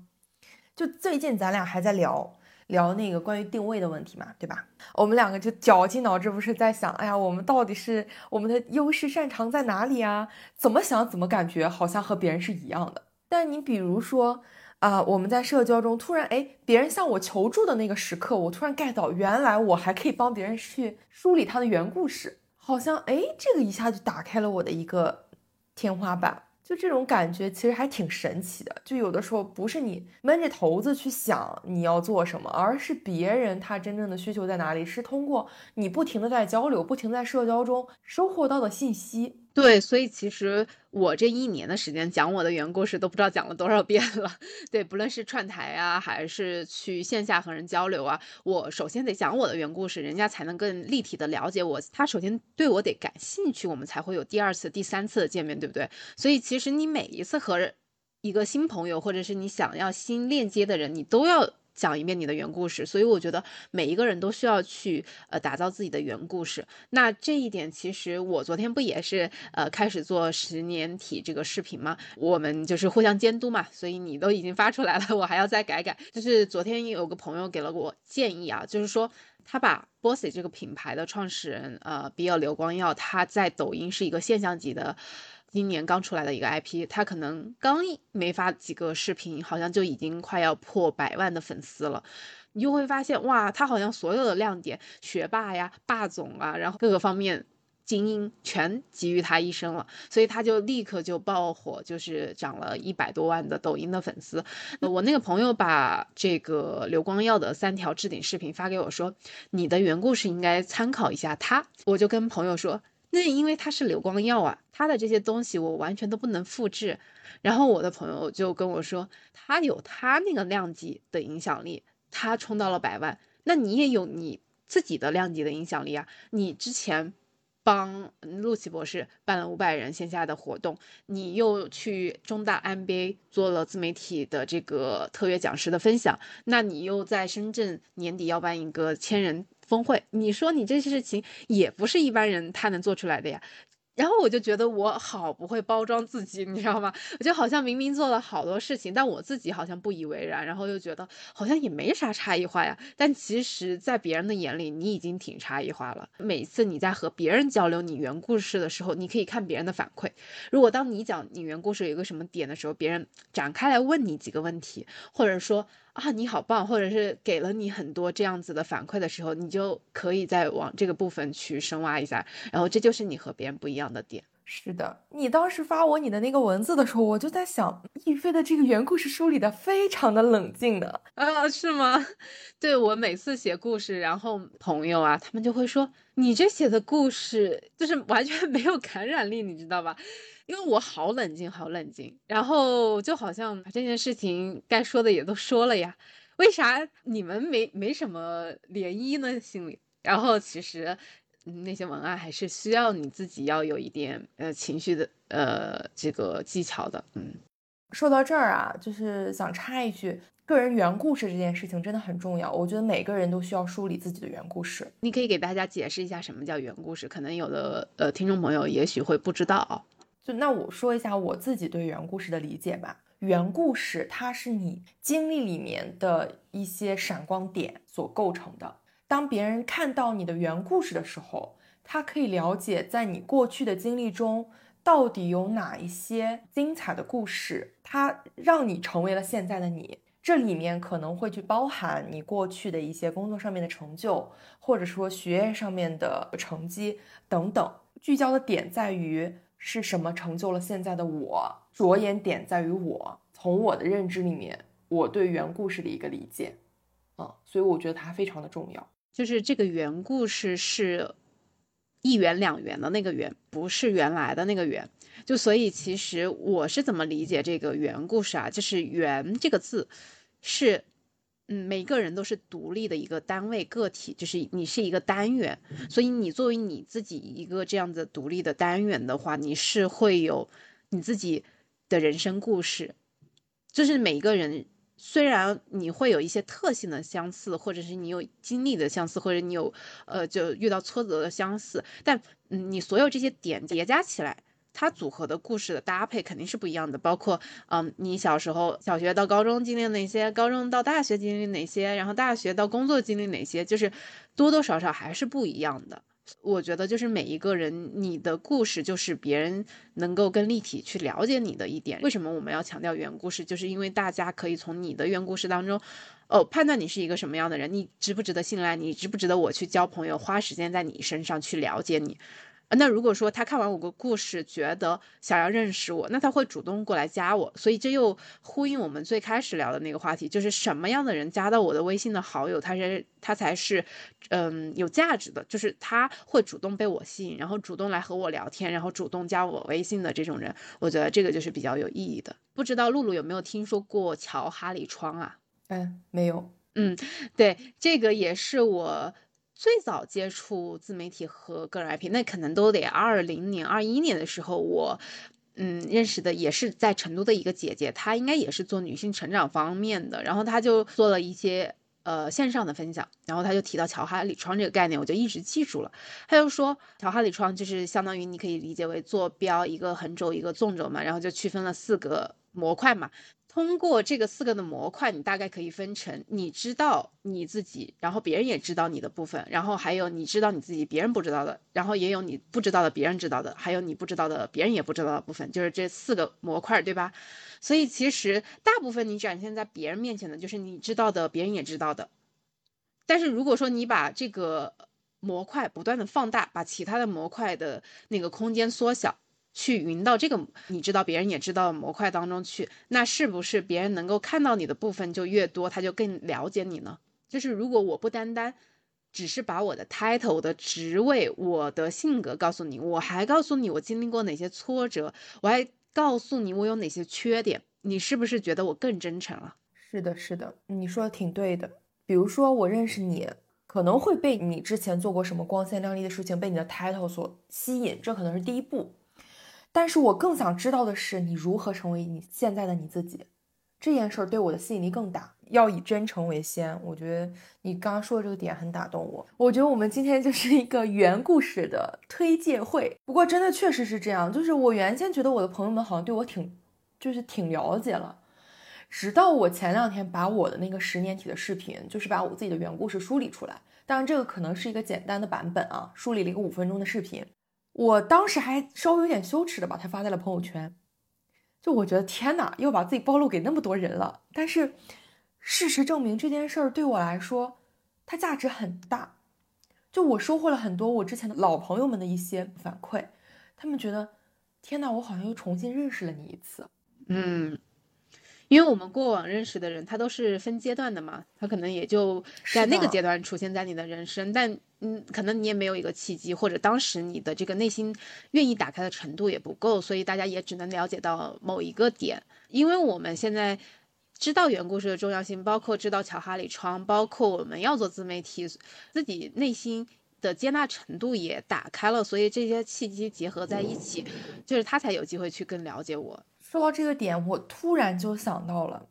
就最近咱俩还在聊。聊那个关于定位的问题嘛，对吧？我们两个就绞尽脑汁，不是在想，哎呀，我们到底是我们的优势擅长在哪里啊？怎么想怎么感觉好像和别人是一样的。但你比如说啊，我们在社交中突然，哎，别人向我求助的那个时刻，我突然 get 到，原来我还可以帮别人去梳理他的原故事，好像哎，这个一下就打开了我的一个天花板。就这种感觉其实还挺神奇的，就有的时候不是你闷着头子去想你要做什么，而是别人他真正的需求在哪里，是通过你不停的在交流、不停在社交中收获到的信息。对，所以其实我这一年的时间讲我的原故事都不知道讲了多少遍了。对，不论是串台啊，还是去线下和人交流啊，我首先得讲我的原故事，人家才能更立体的了解我。他首先对我得感兴趣，我们才会有第二次、第三次的见面，对不对？所以其实你每一次和一个新朋友，或者是你想要新链接的人，你都要。讲一遍你的原故事，所以我觉得每一个人都需要去呃打造自己的原故事。那这一点其实我昨天不也是呃开始做十年体这个视频吗？我们就是互相监督嘛，所以你都已经发出来了，我还要再改改。就是昨天有个朋友给了我建议啊，就是说他把 Bossy 这个品牌的创始人呃比尔刘光耀，他在抖音是一个现象级的。今年刚出来的一个 IP，他可能刚没发几个视频，好像就已经快要破百万的粉丝了。你就会发现，哇，他好像所有的亮点，学霸呀、霸总啊，然后各个方面，精英全集于他一身了，所以他就立刻就爆火，就是涨了一百多万的抖音的粉丝。我那个朋友把这个刘光耀的三条置顶视频发给我，说你的原故事应该参考一下他。我就跟朋友说，那因为他是刘光耀啊，他的这些东西我完全都不能复制。然后我的朋友就跟我说，他有他那个量级的影响力，他冲到了百万，那你也有你自己的量级的影响力啊，你之前。帮陆琪博士办了五百人线下的活动，你又去中大 MBA 做了自媒体的这个特约讲师的分享，那你又在深圳年底要办一个千人峰会，你说你这些事情也不是一般人他能做出来的呀。然后我就觉得我好不会包装自己，你知道吗？我就好像明明做了好多事情，但我自己好像不以为然，然后又觉得好像也没啥差异化呀。但其实，在别人的眼里，你已经挺差异化了。每次你在和别人交流你原故事的时候，你可以看别人的反馈。如果当你讲你原故事有一个什么点的时候，别人展开来问你几个问题，或者说。啊，你好棒，或者是给了你很多这样子的反馈的时候，你就可以再往这个部分去深挖一下，然后这就是你和别人不一样的点。是的，你当时发我你的那个文字的时候，我就在想，亦菲的这个原故事梳理的非常的冷静的啊，是吗？对我每次写故事，然后朋友啊，他们就会说你这写的故事就是完全没有感染力，你知道吧？因为我好冷静，好冷静，然后就好像这件事情该说的也都说了呀，为啥你们没没什么涟漪呢？心里，然后其实那些文案还是需要你自己要有一点呃情绪的呃这个技巧的。嗯，说到这儿啊，就是想插一句，个人原故事这件事情真的很重要，我觉得每个人都需要梳理自己的原故事。你可以给大家解释一下什么叫原故事，可能有的呃听众朋友也许会不知道。就那我说一下我自己对原故事的理解吧。原故事它是你经历里面的一些闪光点所构成的。当别人看到你的原故事的时候，他可以了解在你过去的经历中到底有哪一些精彩的故事，它让你成为了现在的你。这里面可能会去包含你过去的一些工作上面的成就，或者说学业上面的成绩等等。聚焦的点在于。是什么成就了现在的我？着眼点在于我从我的认知里面，我对原故事的一个理解，啊，所以我觉得它非常的重要。就是这个原故事是一元两元的那个元，不是原来的那个元。就所以其实我是怎么理解这个原故事啊？就是“原”这个字是。嗯，每个人都是独立的一个单位个体，就是你是一个单元，所以你作为你自己一个这样子独立的单元的话，你是会有你自己的人生故事。就是每一个人，虽然你会有一些特性的相似，或者是你有经历的相似，或者你有呃就遇到挫折的相似，但嗯，你所有这些点叠加起来。它组合的故事的搭配肯定是不一样的，包括，嗯，你小时候小学到高中经历哪些，高中到大学经历哪些，然后大学到工作经历哪些，就是多多少少还是不一样的。我觉得就是每一个人，你的故事就是别人能够更立体去了解你的一点。为什么我们要强调原故事？就是因为大家可以从你的原故事当中，哦，判断你是一个什么样的人，你值不值得信赖，你值不值得我去交朋友，花时间在你身上去了解你。那如果说他看完我个故事，觉得想要认识我，那他会主动过来加我，所以这又呼应我们最开始聊的那个话题，就是什么样的人加到我的微信的好友，他是他才是，嗯，有价值的，就是他会主动被我吸引，然后主动来和我聊天，然后主动加我微信的这种人，我觉得这个就是比较有意义的。不知道露露有没有听说过乔哈里窗啊？嗯，没有。嗯，对，这个也是我。最早接触自媒体和个人 IP，那可能都得二零年、二一年的时候，我嗯认识的也是在成都的一个姐姐，她应该也是做女性成长方面的，然后她就做了一些呃线上的分享，然后她就提到乔哈里窗这个概念，我就一直记住了。她就说乔哈里窗就是相当于你可以理解为坐标一个横轴一个纵轴嘛，然后就区分了四个模块嘛。通过这个四个的模块，你大概可以分成你知道你自己，然后别人也知道你的部分，然后还有你知道你自己别人不知道的，然后也有你不知道的别人知道的，还有你不知道的别人也不知道的部分，就是这四个模块，对吧？所以其实大部分你展现在别人面前的就是你知道的，别人也知道的。但是如果说你把这个模块不断的放大，把其他的模块的那个空间缩小，去匀到这个你知道别人也知道的模块当中去，那是不是别人能够看到你的部分就越多，他就更了解你呢？就是如果我不单单只是把我的 title、我的职位、我的性格告诉你，我还告诉你我经历过哪些挫折，我还告诉你我有哪些缺点，你是不是觉得我更真诚了？是的，是的，你说的挺对的。比如说我认识你。可能会被你之前做过什么光鲜亮丽的事情，被你的 title 所吸引，这可能是第一步。但是我更想知道的是，你如何成为你现在的你自己。这件事儿对我的吸引力更大，要以真诚为先。我觉得你刚刚说的这个点很打动我。我觉得我们今天就是一个原故事的推介会。不过真的确实是这样，就是我原先觉得我的朋友们好像对我挺，就是挺了解了。直到我前两天把我的那个十年体的视频，就是把我自己的原故事梳理出来。当然，这个可能是一个简单的版本啊，梳理了一个五分钟的视频。我当时还稍微有点羞耻的把它发在了朋友圈。就我觉得天哪，又把自己暴露给那么多人了。但是事实证明，这件事儿对我来说，它价值很大。就我收获了很多我之前的老朋友们的一些反馈，他们觉得天哪，我好像又重新认识了你一次。嗯。因为我们过往认识的人，他都是分阶段的嘛，他可能也就在那个阶段出现在你的人生，但嗯，可能你也没有一个契机，或者当时你的这个内心愿意打开的程度也不够，所以大家也只能了解到某一个点。因为我们现在知道原故事的重要性，包括知道乔哈里窗，包括我们要做自媒体，自己内心的接纳程度也打开了，所以这些契机结合在一起，就是他才有机会去更了解我。说到这个点，我突然就想到了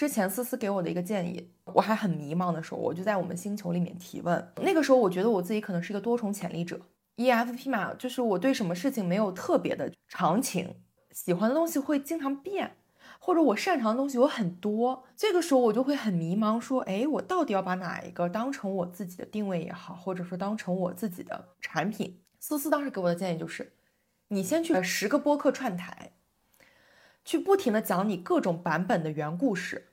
之前思思给我的一个建议。我还很迷茫的时候，我就在我们星球里面提问。那个时候，我觉得我自己可能是一个多重潜力者，EFP 嘛，就是我对什么事情没有特别的长情，喜欢的东西会经常变，或者我擅长的东西有很多。这个时候我就会很迷茫，说，哎，我到底要把哪一个当成我自己的定位也好，或者说当成我自己的产品？思思当时给我的建议就是，你先去十个播客串台。去不停的讲你各种版本的原故事，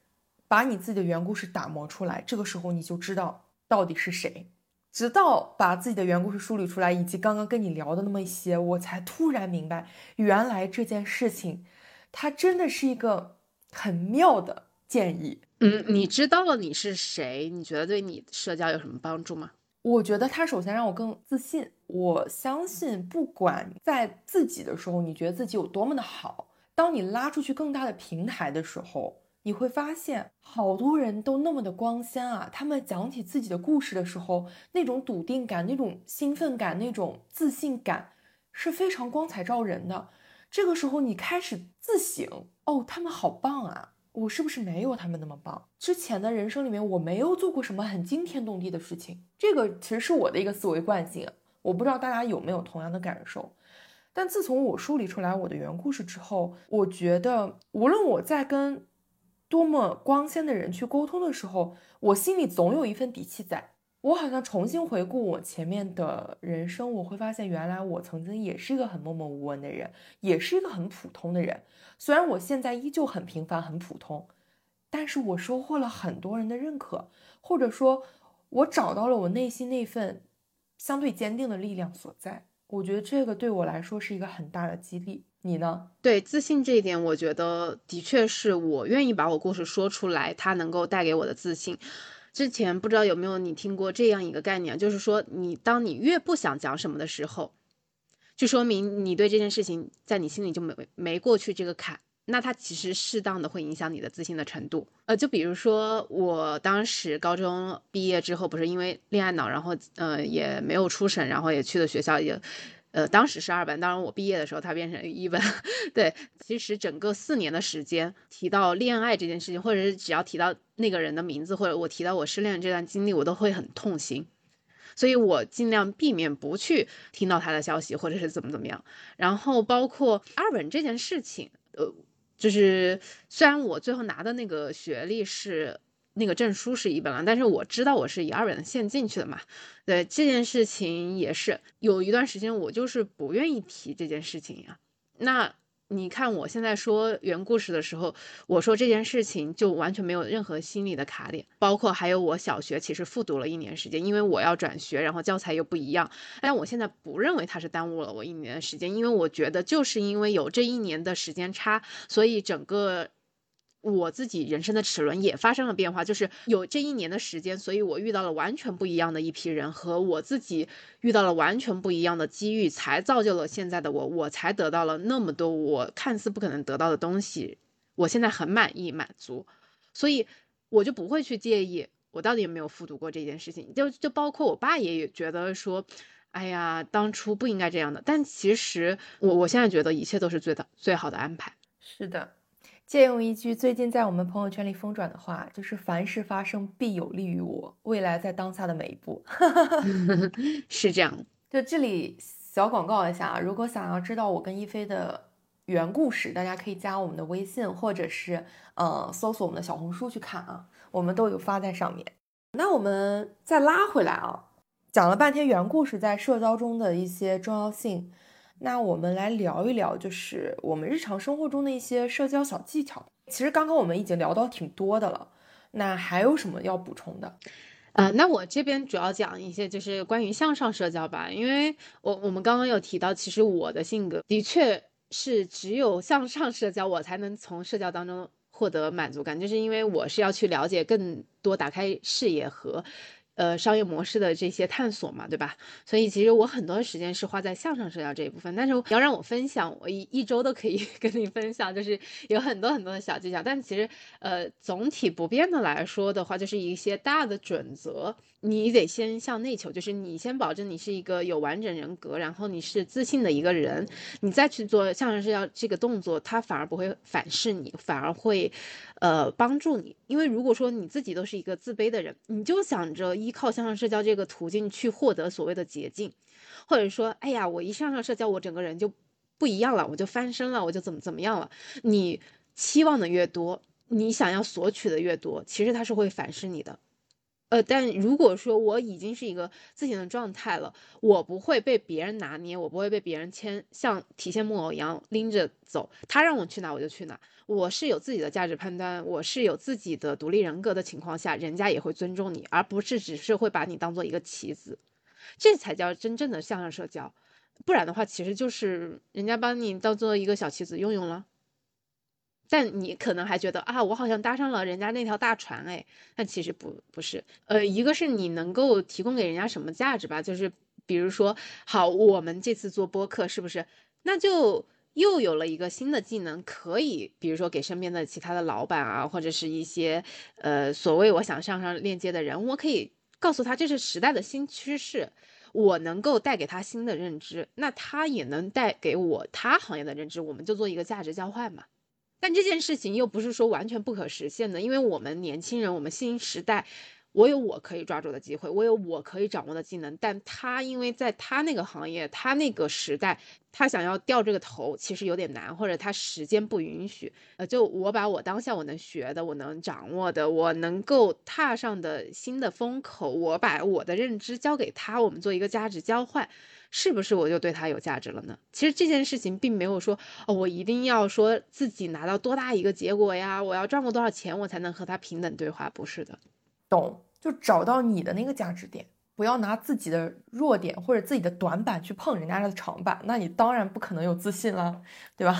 把你自己的原故事打磨出来，这个时候你就知道到底是谁。直到把自己的原故事梳理出来，以及刚刚跟你聊的那么一些，我才突然明白，原来这件事情，它真的是一个很妙的建议。嗯，你知道了你是谁，你觉得对你社交有什么帮助吗？我觉得它首先让我更自信。我相信，不管在自己的时候，你觉得自己有多么的好。当你拉出去更大的平台的时候，你会发现好多人都那么的光鲜啊！他们讲起自己的故事的时候，那种笃定感、那种兴奋感、那种自信感是非常光彩照人的。这个时候，你开始自省：哦，他们好棒啊！我是不是没有他们那么棒？之前的人生里面，我没有做过什么很惊天动地的事情。这个其实是我的一个思维惯性，我不知道大家有没有同样的感受。但自从我梳理出来我的原故事之后，我觉得无论我在跟多么光鲜的人去沟通的时候，我心里总有一份底气在。我好像重新回顾我前面的人生，我会发现原来我曾经也是一个很默默无闻的人，也是一个很普通的人。虽然我现在依旧很平凡、很普通，但是我收获了很多人的认可，或者说，我找到了我内心那份相对坚定的力量所在。我觉得这个对我来说是一个很大的激励，你呢？对自信这一点，我觉得的确是我愿意把我故事说出来，它能够带给我的自信。之前不知道有没有你听过这样一个概念，就是说你当你越不想讲什么的时候，就说明你对这件事情在你心里就没没过去这个坎。那它其实适当的会影响你的自信的程度，呃，就比如说我当时高中毕业之后，不是因为恋爱脑，然后呃也没有出省，然后也去了学校也，呃，当时是二本，当然我毕业的时候它变成一本，对，其实整个四年的时间提到恋爱这件事情，或者是只要提到那个人的名字，或者我提到我失恋这段经历，我都会很痛心，所以我尽量避免不去听到他的消息，或者是怎么怎么样，然后包括二本这件事情，呃。就是虽然我最后拿的那个学历是那个证书是一本了，但是我知道我是以二本的线进去的嘛。对这件事情也是有一段时间我就是不愿意提这件事情呀。那你看我现在说原故事的时候，我说这件事情就完全没有任何心理的卡点，包括还有我小学其实复读了一年时间，因为我要转学，然后教材又不一样。但我现在不认为它是耽误了我一年的时间，因为我觉得就是因为有这一年的时间差，所以整个。我自己人生的齿轮也发生了变化，就是有这一年的时间，所以我遇到了完全不一样的一批人，和我自己遇到了完全不一样的机遇，才造就了现在的我，我才得到了那么多我看似不可能得到的东西。我现在很满意、满足，所以我就不会去介意我到底有没有复读过这件事情。就就包括我爸也觉得说，哎呀，当初不应该这样的。但其实我我现在觉得一切都是最的最好的安排。是的。借用一句最近在我们朋友圈里疯转的话，就是凡事发生必有利于我，未来在当下的每一步，是这样。就这里小广告一下啊，如果想要知道我跟一菲的原故事，大家可以加我们的微信，或者是呃搜索我们的小红书去看啊，我们都有发在上面。那我们再拉回来啊，讲了半天原故事在社交中的一些重要性。那我们来聊一聊，就是我们日常生活中的一些社交小技巧。其实刚刚我们已经聊到挺多的了，那还有什么要补充的？呃，那我这边主要讲一些就是关于向上社交吧，因为我我们刚刚有提到，其实我的性格的确是只有向上社交，我才能从社交当中获得满足感，就是因为我是要去了解更多，打开视野和。呃，商业模式的这些探索嘛，对吧？所以其实我很多时间是花在向上社交这一部分。但是你要让我分享，我一一周都可以 跟你分享，就是有很多很多的小技巧。但其实，呃，总体不变的来说的话，就是一些大的准则，你得先向内求，就是你先保证你是一个有完整人格，然后你是自信的一个人，你再去做向上社交这个动作，它反而不会反噬你，反而会。呃，帮助你，因为如果说你自己都是一个自卑的人，你就想着依靠向上社交这个途径去获得所谓的捷径，或者说，哎呀，我一向上社交，我整个人就不一样了，我就翻身了，我就怎么怎么样了。你期望的越多，你想要索取的越多，其实它是会反噬你的。呃，但如果说我已经是一个自信的状态了，我不会被别人拿捏，我不会被别人牵像提线木偶一样拎着走，他让我去哪我就去哪。我是有自己的价值判断，我是有自己的独立人格的情况下，人家也会尊重你，而不是只是会把你当做一个棋子，这才叫真正的向上社交。不然的话，其实就是人家把你当做一个小棋子用用了。但你可能还觉得啊，我好像搭上了人家那条大船哎，但其实不不是。呃，一个是你能够提供给人家什么价值吧，就是比如说，好，我们这次做播客是不是？那就又有了一个新的技能，可以比如说给身边的其他的老板啊，或者是一些呃所谓我想上上链接的人，我可以告诉他这是时代的新趋势，我能够带给他新的认知，那他也能带给我他行业的认知，我们就做一个价值交换嘛。但这件事情又不是说完全不可实现的，因为我们年轻人，我们新时代，我有我可以抓住的机会，我有我可以掌握的技能，但他因为在他那个行业，他那个时代，他想要掉这个头，其实有点难，或者他时间不允许。呃，就我把我当下我能学的，我能掌握的，我能够踏上的新的风口，我把我的认知交给他，我们做一个价值交换。是不是我就对他有价值了呢？其实这件事情并没有说哦，我一定要说自己拿到多大一个结果呀，我要赚过多少钱，我才能和他平等对话？不是的，懂？就找到你的那个价值点，不要拿自己的弱点或者自己的短板去碰人家的长板，那你当然不可能有自信了，对吧？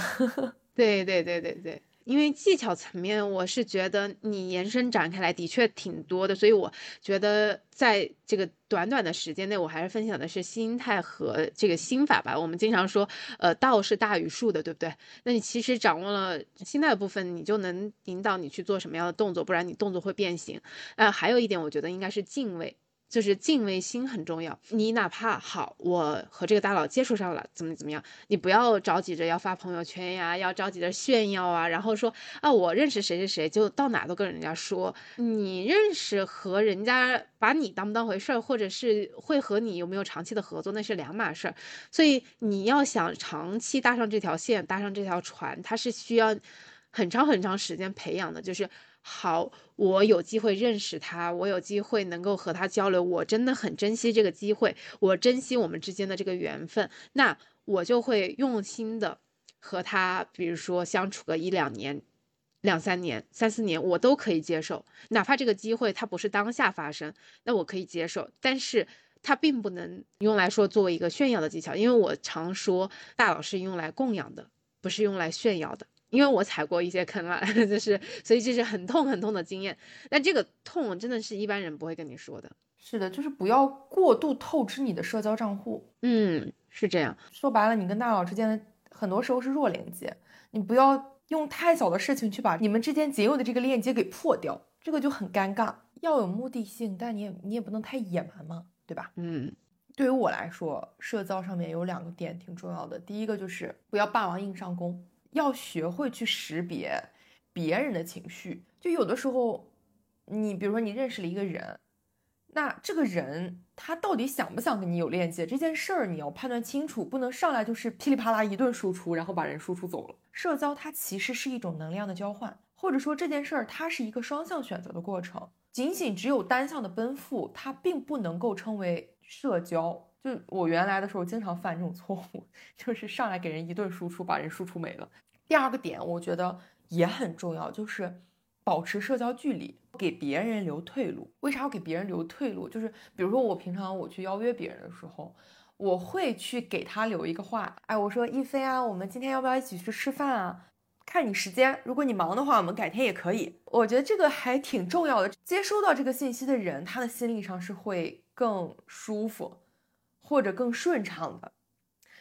对对对对对。因为技巧层面，我是觉得你延伸展开来的确挺多的，所以我觉得在这个短短的时间内，我还是分享的是心态和这个心法吧。我们经常说，呃，道是大于术的，对不对？那你其实掌握了心态的部分，你就能引导你去做什么样的动作，不然你动作会变形。呃，还有一点，我觉得应该是敬畏。就是敬畏心很重要。你哪怕好，我和这个大佬接触上了，怎么怎么样，你不要着急着要发朋友圈呀，要着急着炫耀啊，然后说啊，我认识谁谁谁，就到哪都跟人家说。你认识和人家把你当不当回事，或者是会和你有没有长期的合作，那是两码事儿。所以你要想长期搭上这条线，搭上这条船，它是需要很长很长时间培养的，就是。好，我有机会认识他，我有机会能够和他交流，我真的很珍惜这个机会，我珍惜我们之间的这个缘分，那我就会用心的和他比如说相处个一两年、两三年、三四年，我都可以接受，哪怕这个机会它不是当下发生，那我可以接受，但是它并不能用来说作为一个炫耀的技巧，因为我常说大佬是用来供养的，不是用来炫耀的。因为我踩过一些坑了，就是所以这是很痛很痛的经验。那这个痛真的是一般人不会跟你说的。是的，就是不要过度透支你的社交账户。嗯，是这样。说白了，你跟大佬之间的很多时候是弱连接，你不要用太小的事情去把你们之间仅有的这个链接给破掉，这个就很尴尬。要有目的性，但你也你也不能太野蛮嘛，对吧？嗯，对于我来说，社交上面有两个点挺重要的。第一个就是不要霸王硬上弓。要学会去识别别人的情绪，就有的时候，你比如说你认识了一个人，那这个人他到底想不想跟你有链接这件事儿，你要判断清楚，不能上来就是噼里啪啦一顿输出，然后把人输出走了。社交它其实是一种能量的交换，或者说这件事儿它是一个双向选择的过程，仅仅只有单向的奔赴，它并不能够称为社交。就我原来的时候经常犯这种错误，就是上来给人一顿输出，把人输出没了。第二个点，我觉得也很重要，就是保持社交距离，给别人留退路。为啥要给别人留退路？就是比如说我平常我去邀约别人的时候，我会去给他留一个话，哎，我说一飞啊，我们今天要不要一起去吃饭啊？看你时间，如果你忙的话，我们改天也可以。我觉得这个还挺重要的。接收到这个信息的人，他的心理上是会更舒服，或者更顺畅的。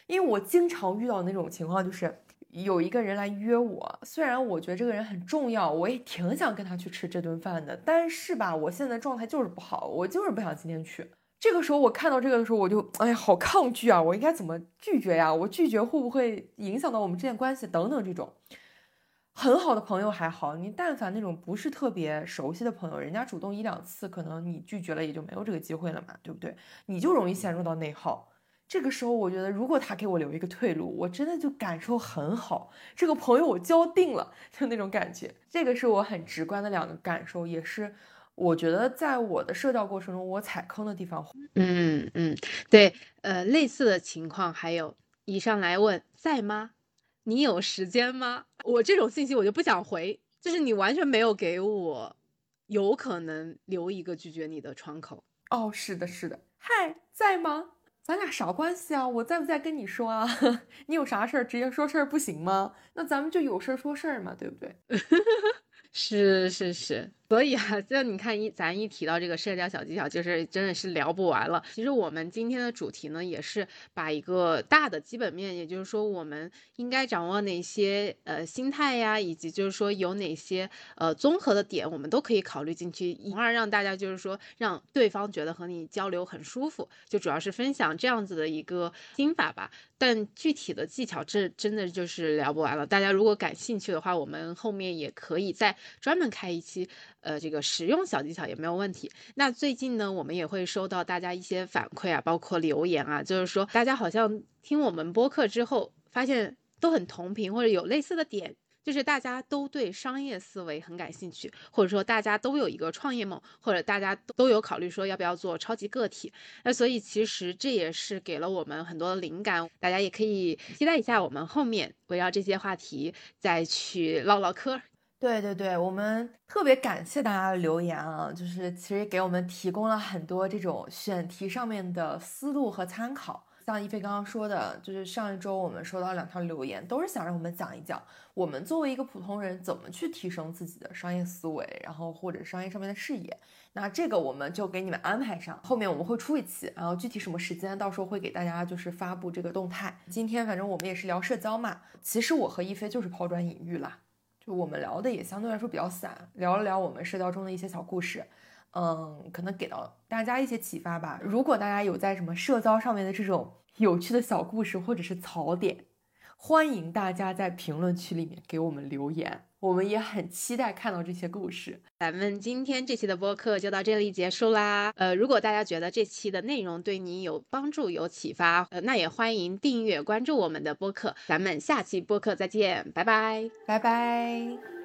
因为我经常遇到那种情况，就是。有一个人来约我，虽然我觉得这个人很重要，我也挺想跟他去吃这顿饭的，但是吧，我现在状态就是不好，我就是不想今天去。这个时候我看到这个的时候，我就 哎呀，好抗拒啊！我应该怎么拒绝呀？我拒绝会不会影响到我们之间关系等等这种。很好的朋友还好，你但凡那种不是特别熟悉的朋友，人家主动一两次，可能你拒绝了也就没有这个机会了嘛，对不对？你就容易陷入到内耗。这个时候，我觉得如果他给我留一个退路，我真的就感受很好。这个朋友我交定了，就那种感觉。这个是我很直观的两个感受，也是我觉得在我的社交过程中我踩坑的地方。嗯嗯，对，呃，类似的情况还有，一上来问在吗？你有时间吗？我这种信息我就不想回，就是你完全没有给我有可能留一个拒绝你的窗口。哦，是的，是的。嗨，在吗？咱俩啥关系啊？我在不在跟你说啊？你有啥事儿直接说事儿不行吗？那咱们就有事儿说事儿嘛，对不对？是 是是。所以啊，就你看一咱一提到这个社交小技巧，就是真的是聊不完了。其实我们今天的主题呢，也是把一个大的基本面，也就是说我们应该掌握哪些呃心态呀，以及就是说有哪些呃综合的点，我们都可以考虑进去，从而让大家就是说让对方觉得和你交流很舒服。就主要是分享这样子的一个心法吧。但具体的技巧，这真的就是聊不完了。大家如果感兴趣的话，我们后面也可以再专门开一期。呃，这个实用小技巧也没有问题。那最近呢，我们也会收到大家一些反馈啊，包括留言啊，就是说大家好像听我们播客之后，发现都很同频，或者有类似的点，就是大家都对商业思维很感兴趣，或者说大家都有一个创业梦，或者大家都有考虑说要不要做超级个体。那所以其实这也是给了我们很多的灵感，大家也可以期待一下我们后面围绕这些话题再去唠唠嗑。对对对，我们特别感谢大家的留言啊，就是其实给我们提供了很多这种选题上面的思路和参考。像一菲刚刚说的，就是上一周我们收到两条留言，都是想让我们讲一讲，我们作为一个普通人怎么去提升自己的商业思维，然后或者商业上面的视野。那这个我们就给你们安排上，后面我们会出一期，然后具体什么时间，到时候会给大家就是发布这个动态。今天反正我们也是聊社交嘛，其实我和一菲就是抛砖引玉啦。就我们聊的也相对来说比较散，聊了聊我们社交中的一些小故事，嗯，可能给到大家一些启发吧。如果大家有在什么社交上面的这种有趣的小故事或者是槽点，欢迎大家在评论区里面给我们留言。我们也很期待看到这些故事。咱们今天这期的播客就到这里结束啦。呃，如果大家觉得这期的内容对你有帮助、有启发，呃，那也欢迎订阅关注我们的播客。咱们下期播客再见，拜拜，拜拜。